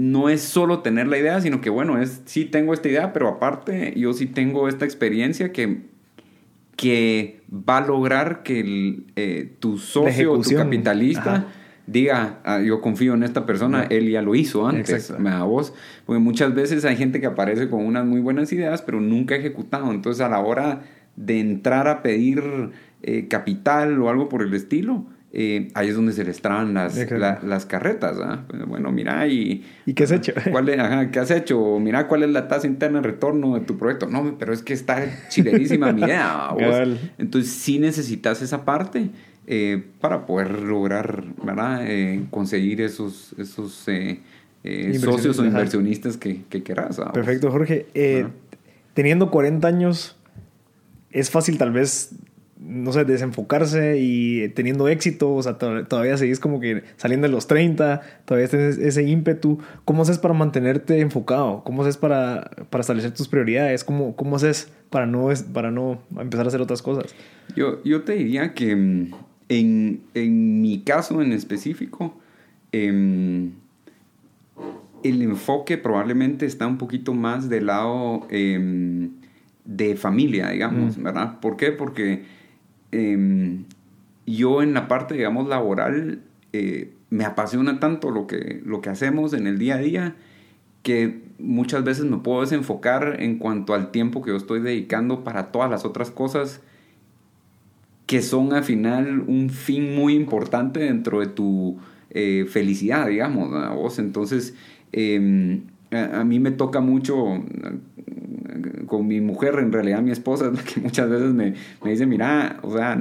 no es solo tener la idea, sino que bueno, es sí tengo esta idea, pero aparte yo sí tengo esta experiencia que, que va a lograr que eh, tu socio, tu capitalista... diga, ah, yo confío en esta persona, él ya lo hizo antes, me da voz. Porque muchas veces hay gente que aparece con unas muy buenas ideas, pero nunca ha ejecutado. Entonces, a la hora de entrar a pedir eh, capital o algo por el estilo, eh, ahí es donde se les traban las, las carretas. Pues, bueno, mira, y... ¿Y qué has hecho? ¿cuál ¿Qué has hecho? Mira, ¿cuál es la tasa interna de retorno de tu proyecto? No, pero es que está chilerísima mi idea. Entonces sí necesitas esa parte eh, para poder lograr, ¿verdad? conseguir esos, esos socios o inversionistas que, que querrás. Perfecto, Jorge. Teniendo 40 años, es fácil tal vez no sé, desenfocarse y teniendo éxito, o sea, todavía seguís como que saliendo de los 30, todavía tienes ese ímpetu. ¿Cómo haces para mantenerte enfocado? ¿Cómo haces para, para establecer tus prioridades? ¿Cómo, cómo haces para no, para no empezar a hacer otras cosas? Yo, yo te diría que mm, en, en mi caso en específico, em, el enfoque probablemente está un poquito más del lado em, de familia, digamos, mm. ¿verdad? ¿Por qué? Porque Em, yo en la parte, digamos, laboral, eh, me apasiona tanto lo que, lo que hacemos en el día a día que muchas veces me puedo desenfocar en cuanto al tiempo que yo estoy dedicando para todas las otras cosas que son al final un fin muy importante dentro de tu eh, felicidad, digamos, a vos. Entonces, em, a, mí me toca mucho con mi mujer, en realidad mi esposa, es la que muchas veces me, me dice, mira, o sea,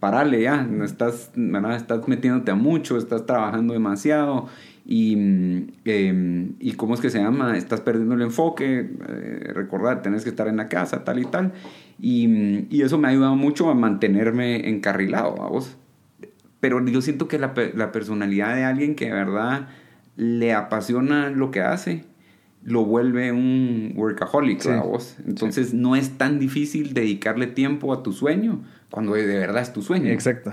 parale ya, no estás, estás metiéndote a mucho, estás trabajando demasiado y, em, y ¿cómo es que se llama? Estás perdiendo el enfoque, eh, recordar, tenés que estar en la casa, tal y tal. Y, y, eso me ha ayudado mucho a mantenerme encarrilado, a vos. Pero yo siento que la, la personalidad de alguien que de verdad le apasiona lo que hace, lo vuelve un workaholic a vos. Entonces no es tan difícil dedicarle tiempo a tu sueño cuando de verdad es tu sueño. Exacto.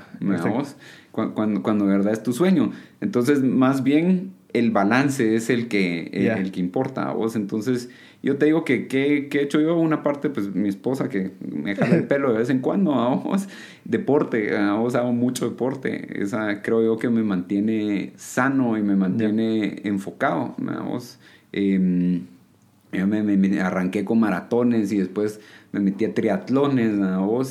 Cuando, cuando, de verdad es tu sueño. Entonces más bien el balance es el que, el, que importa a vos. Entonces yo te digo que, que, he hecho yo una parte, pues mi esposa que me jala el pelo de vez en cuando a vos. Deporte, a vos hago mucho deporte. Esa creo yo que me mantiene sano y me mantiene enfocado. A vos Em, yo me, arranqué con maratones y después me metí a triatlones,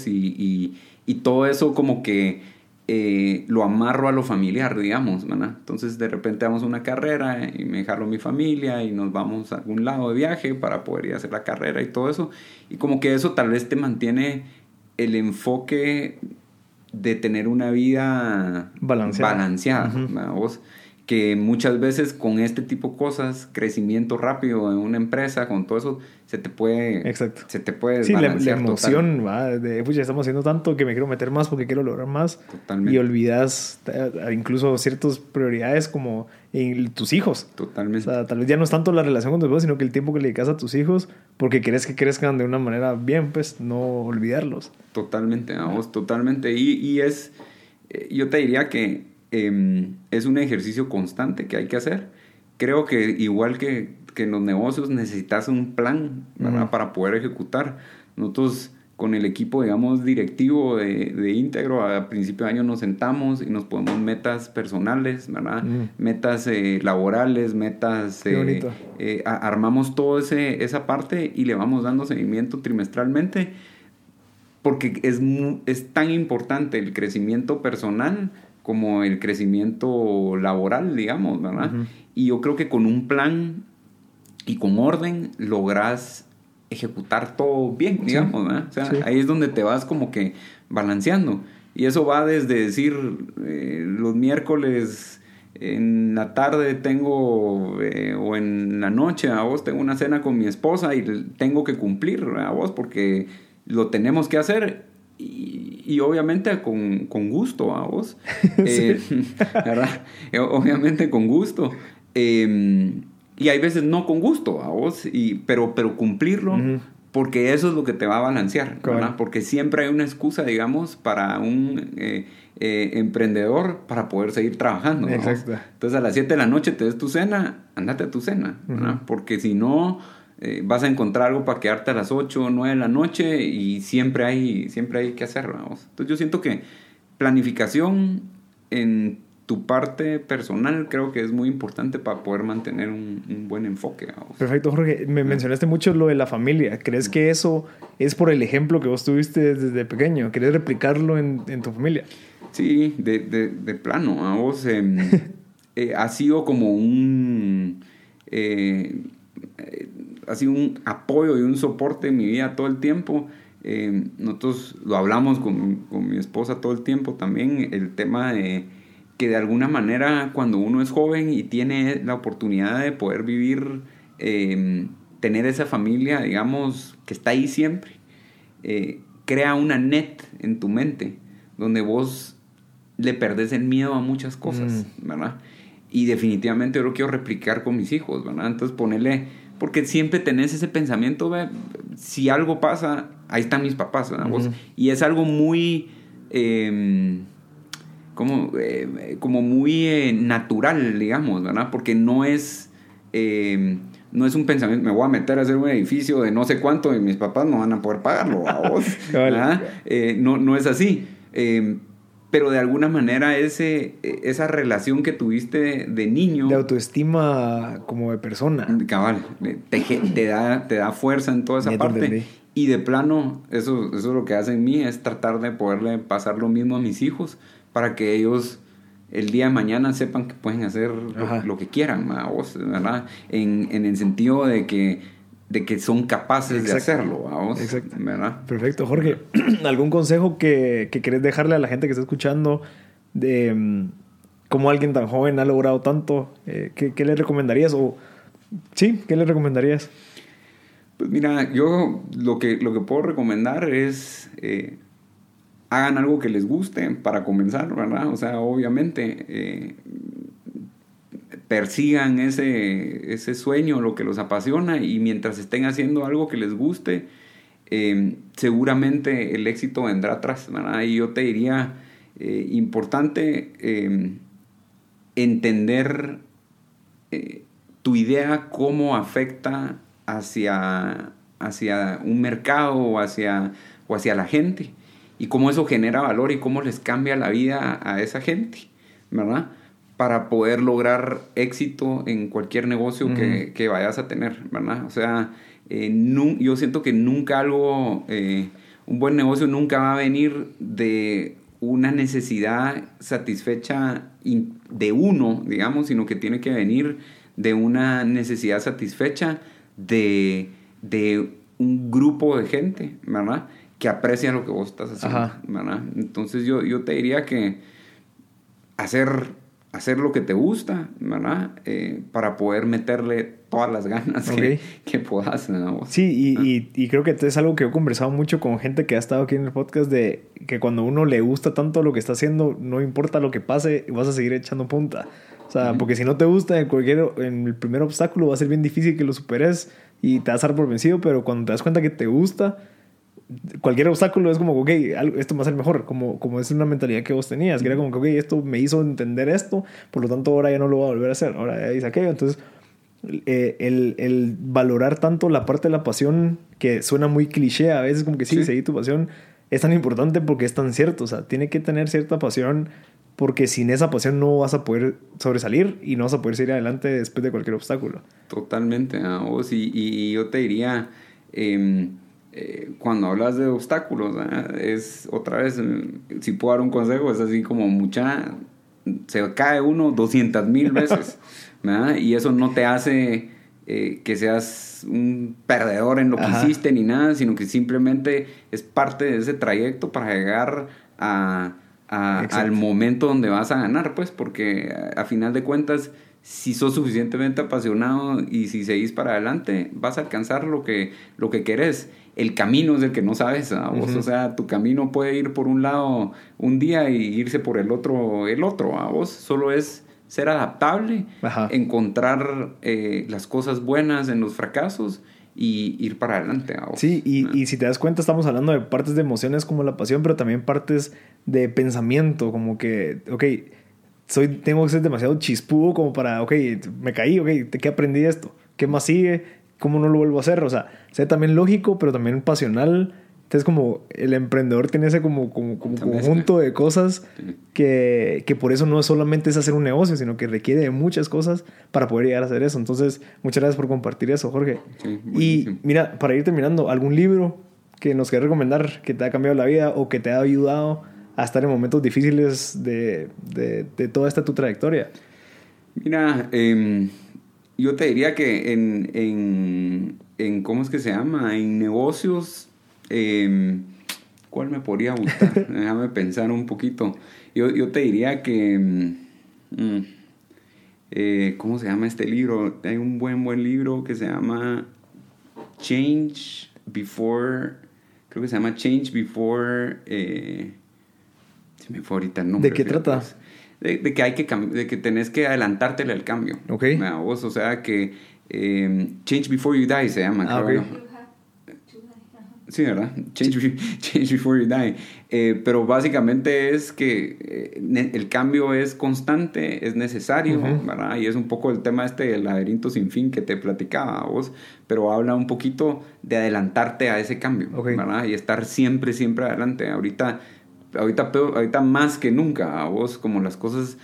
y, y, todo eso como que eh, lo amarro a lo familiar, digamos, Entonces de repente damos una carrera y me jalo mi familia y nos vamos a algún lado de viaje para poder ir a hacer la carrera y todo eso. Y como que eso tal vez te mantiene el enfoque de tener una vida balanceada, balanceada que muchas veces con este tipo de cosas, crecimiento rápido en una empresa, con todo eso, se te puede... Exacto. Se te puede... Sí, la, la, emoción, va, de, ya estamos haciendo tanto que me quiero meter más porque quiero lograr más. Totalmente. Y olvidas eh, incluso ciertas prioridades como en tus hijos. Totalmente. O sea, tal vez ya no es tanto la relación con tus hijos, sino que el tiempo que le dedicas a tus hijos porque querés que crezcan de una manera bien, pues no olvidarlos. Totalmente, vamos, totalmente. Y, y es, eh, yo te diría que Em, es un ejercicio constante que hay que hacer. Creo que igual que, que en los negocios necesitas un plan para poder ejecutar. Nosotros con el equipo, digamos, directivo de, de Íntegro, a principio de año nos sentamos y nos ponemos metas personales, ¿verdad? Metas eh, laborales, metas... Eh, eh, armamos toda esa parte y le vamos dando seguimiento trimestralmente porque es, es tan importante el crecimiento personal como el crecimiento laboral, digamos, ¿verdad? Y yo creo que con un plan y con orden logras ejecutar todo bien, digamos, ¿verdad? O sea, ahí es donde te vas como que balanceando. Y eso va desde decir, eh, los miércoles en la tarde tengo, eh, o en la noche a vos tengo una cena con mi esposa y tengo que cumplir a vos porque lo tenemos que hacer y, obviamente con, con, gusto a vos, eh, ¿verdad? Eh, obviamente con gusto. Em, y hay veces no con gusto a vos, y, pero, pero cumplirlo, porque eso es lo que te va a balancear, ¿verdad? Porque siempre hay una excusa, digamos, para un eh, emprendedor para poder seguir trabajando. Exacto. Entonces a las 7 de la noche te des tu cena, andate a tu cena, ¿verdad? Porque si no eh, vas a encontrar algo para quedarte a las 8 o 9 de la noche y siempre hay, siempre hay que hacerlo. Entonces yo siento que planificación en tu parte personal creo que es muy importante para poder mantener un, buen enfoque. Perfecto, Jorge. Me mencionaste mucho lo de la familia. ¿Crees que eso es por el ejemplo que vos tuviste desde pequeño? ¿Querés replicarlo en, en tu familia? Sí, de, de, de plano. A vos em, eh, ha sido como un... Eh, ha sido un apoyo y un soporte en mi vida todo el tiempo. Eh, nosotros lo hablamos con, con, mi esposa todo el tiempo también, el tema de que de alguna manera cuando uno es joven y tiene la oportunidad de poder vivir, em, tener esa familia, digamos, que está ahí siempre, eh, crea una net en tu mente donde vos le perdés el miedo a muchas cosas, mm. ¿verdad? Y definitivamente yo lo quiero replicar con mis hijos, ¿verdad? Entonces ponerle porque siempre tenés ese pensamiento, si algo pasa, ahí están mis papás, Y es algo muy, em, como, eh, como muy eh, natural, digamos, ¿verdad? Porque no es, em, no es un pensamiento, me voy a meter a hacer un edificio de no sé cuánto y mis papás no van a poder pagarlo a vos, eh, no, no es así. Pero de alguna manera ese, esa relación que tuviste de niño... De autoestima como de persona. Cabal, te, te, da, te da fuerza en toda esa parte. Y de plano, eso, eso lo que hace en mí, es tratar de poderle pasar lo mismo a mis hijos para que ellos el día de mañana sepan que pueden hacer lo, que quieran, ¿verdad? En, en el sentido de que de que son capaces de hacerlo, vamos. Exacto. ¿verdad? Perfecto, Jorge. ¿Algún consejo que, que querés dejarle a la gente que está escuchando de mm, cómo alguien tan joven ha logrado tanto? Eh, ¿qué, ¿qué, le recomendarías? O, sí, ¿qué le recomendarías? Pues mira, yo lo que, lo que puedo recomendar es eh, hagan algo que les guste para comenzar, ¿verdad? O sea, obviamente eh, persigan ese, ese sueño, lo que los apasiona y mientras estén haciendo algo que les guste, em, seguramente el éxito vendrá atrás. Y yo te diría, eh, importante em, entender eh, tu idea cómo afecta hacia, hacia un mercado o hacia, o hacia la gente y cómo eso genera valor y cómo les cambia la vida a esa gente, ¿verdad? Para poder lograr éxito en cualquier negocio que, vayas a tener, ¿verdad? O sea, eh, yo siento que nunca algo, eh, un buen negocio nunca va a venir de una necesidad satisfecha de uno, digamos, sino que tiene que venir de una necesidad satisfecha de, un grupo de gente, ¿verdad? Que aprecia lo que vos estás haciendo, ¿verdad? Entonces yo, yo te diría que hacer hacer lo que te gusta, ¿verdad? Eh, para poder meterle todas las ganas que, que, puedas. ¿no? Sí, y, y, y, creo que es algo que he conversado mucho con gente que ha estado aquí en el podcast de que cuando uno le gusta tanto lo que está haciendo, no importa lo que pase, vas a seguir echando punta. O sea, porque si no te gusta en, cualquier, en el primer obstáculo va a ser bien difícil que lo superes y te vas a dar por vencido, pero cuando te das cuenta que te gusta, cualquier obstáculo es como, ok, esto va a ser mejor, como, como es una mentalidad que vos tenías, que era como que, ok, esto me hizo entender esto, por lo tanto ahora ya no lo voy a volver a hacer, ahora ya hice aquello, entonces eh, el, el, valorar tanto la parte de la pasión, que suena muy cliché a veces, como que sí, seguí tu pasión, es tan importante porque es tan cierto, o sea, tiene que tener cierta pasión porque sin esa pasión no vas a poder sobresalir y no vas a poder seguir adelante después de cualquier obstáculo. Totalmente, a vos, y, y, yo te diría... Eh, eh, cuando hablas de obstáculos, es otra vez, mm, si puedo dar un consejo, es así como mucha, se cae uno 200 mil veces, y eso no te hace eh, que seas un perdedor en lo que hiciste ni nada, sino que simplemente es parte de ese trayecto para llegar a, al momento donde vas a ganar, pues, porque a, a final de cuentas si sos suficientemente apasionado y si seguís para adelante, vas a alcanzar lo que, lo que querés el camino es el que no sabes. vos, O sea, tu camino puede ir por un lado un día y irse por el otro el otro. ¿a vos solo es ser adaptable, encontrar eh, las cosas buenas en los fracasos y ir para adelante. Sí, y, y, si te das cuenta, estamos hablando de partes de emociones como la pasión, pero también partes de pensamiento, como que, ok, soy, tengo que ser demasiado chispudo como para, ok, me caí, ok, ¿qué aprendí de esto? ¿Qué más sigue? ¿cómo no lo vuelvo a hacer? O sea, sé también lógico, pero también pasional. Entonces, como el emprendedor tiene ese como, como, conjunto de cosas que, que, por eso no solamente es hacer un negocio, sino que requiere de muchas cosas para poder llegar a hacer eso. Entonces, muchas gracias por compartir eso, Jorge. y mira, para ir terminando, ¿algún libro que nos quieras recomendar que te ha cambiado la vida o que te ha ayudado a estar en momentos difíciles de, de, de toda esta tu trayectoria? Mira, eh yo te diría que en, en, en, ¿cómo es que se llama? En negocios, em, ¿cuál me podría gustar? Déjame pensar un poquito. Yo, yo te diría que, em, mm, eh, ¿cómo se llama este libro? Hay un buen, buen libro que se llama Change Before, creo que se llama Change Before, eh, se me fue ahorita el nombre. ¿De qué trata? De, que hay que de que tenés que adelantártele al cambio. Ok. Vos, o sea que eh, Change Before You Die se llama, ah, creo Sí, ¿verdad? Change, change Before You Die. Eh, pero básicamente es que eh, el cambio es constante, es necesario, ¿verdad? Y es un poco el tema este del laberinto sin fin que te platicaba vos, pero habla un poquito de adelantarte a ese cambio, ¿verdad? Y estar siempre, siempre adelante. Ahorita ahorita, ahorita más que nunca, a vos como las cosas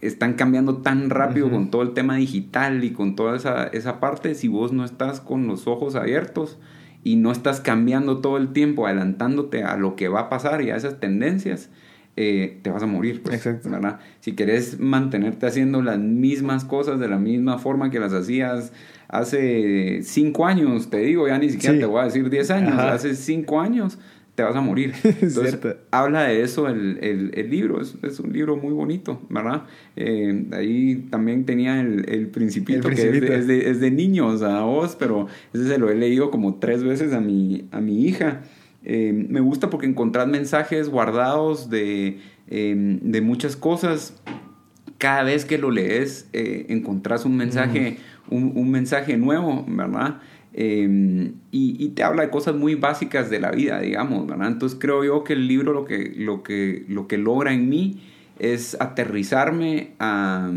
están cambiando tan rápido con todo el tema digital y con toda esa, esa parte, si vos no estás con los ojos abiertos y no estás cambiando todo el tiempo, adelantándote a lo que va a pasar y a esas tendencias, eh, te vas a morir. Pues, ¿verdad? Si querés mantenerte haciendo las mismas cosas de la misma forma que las hacías hace cinco años, te digo, ya ni siquiera te voy a decir diez años, hace cinco años, te vas a morir. Entonces, habla de eso el, el, el libro, es, es, un libro muy bonito, ¿verdad? Eh, ahí también tenía el, el Principito, que es de, es de, es de, niños a vos, pero ese se lo he leído como tres veces a mi, a mi hija. Eh, me gusta porque encontrás mensajes guardados de, eh, de muchas cosas. Cada vez que lo lees, encontrás un mensaje, un, un mensaje nuevo, ¿verdad? Em, y, te habla de cosas muy básicas de la vida, digamos, ¿verdad? Entonces creo yo que el libro lo que, lo que, lo que logra en mí es aterrizarme a,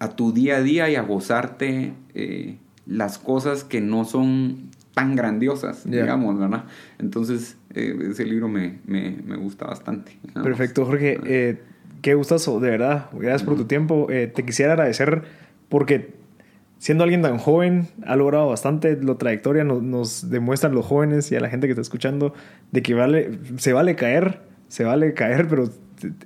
a tu día a día y a gozarte eh, las cosas que no son tan grandiosas, digamos, ¿verdad? Entonces eh, ese libro me, me, me, gusta bastante. Perfecto, Jorge. Eh, qué gustazo, de verdad. Gracias por tu tiempo. te quisiera agradecer porque siendo alguien tan joven, ha logrado bastante. La trayectoria nos, nos demuestra a los jóvenes y a la gente que está escuchando de que vale, se vale caer, se vale caer, pero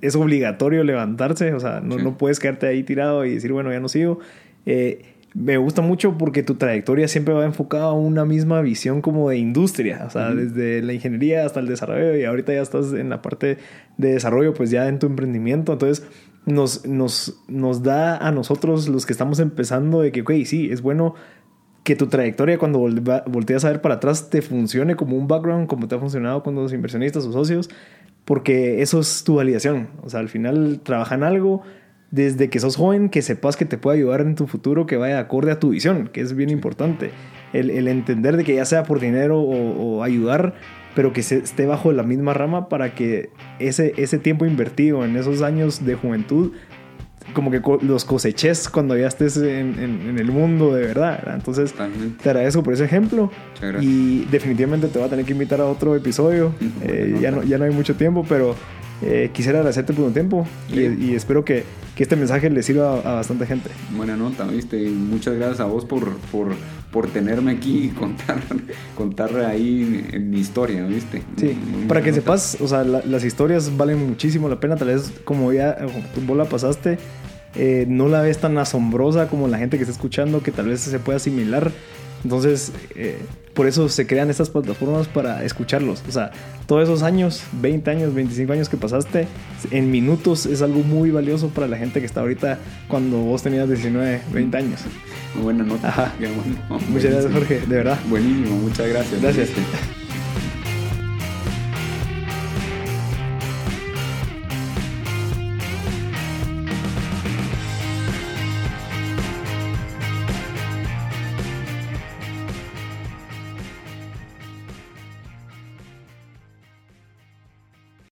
es obligatorio levantarse. O sea, no, no puedes quedarte ahí tirado y decir, bueno, ya no sigo. Eh, me gusta mucho porque tu trayectoria siempre va enfocada a una misma visión como de industria, o sea, desde la ingeniería hasta el desarrollo y ahorita ya estás en la parte de desarrollo, pues ya en tu emprendimiento. Entonces, nos, nos, nos da a nosotros los que estamos empezando de que, ok, sí, es bueno que tu trayectoria cuando volteas a ver para atrás te funcione como un background, como te ha funcionado con los inversionistas o socios, porque eso es tu validación. O sea, al final trabaja en algo desde que sos joven, que sepas que te puede ayudar en tu futuro, que vaya acorde a tu visión, que es bien importante. El, el entender de que ya sea por dinero o, o ayudar, pero que se esté bajo la misma rama para que ese, ese tiempo invertido en esos años de juventud como que los coseches cuando ya estés en, el mundo de verdad. Entonces, te agradezco por ese ejemplo. Y definitivamente te voy a tener que invitar a otro episodio. Eh, ya, no, ya no hay mucho tiempo, pero eh, quisiera agradecerte por un tiempo y, espero que, que, este mensaje le sirva a, bastante gente. Buena nota, ¿viste? muchas gracias a vos por, por, por tenerme aquí y contar, contar ahí en mi historia, ¿viste? Sí, para que sepas, o sea, las historias valen muchísimo la pena, tal vez como ya tú vos la pasaste, eh, no la ves tan asombrosa como la gente que está escuchando, que tal vez se pueda asimilar. Entonces, eh, por eso se crean estas plataformas para escucharlos. O sea, todos esos años, 20 años, 25 años que pasaste, en minutos es algo muy valioso para la gente que está ahorita cuando vos tenías 19, 20 años. Buena nota. Muchas gracias, Jorge, de verdad. Buenísimo, muchas gracias. Gracias.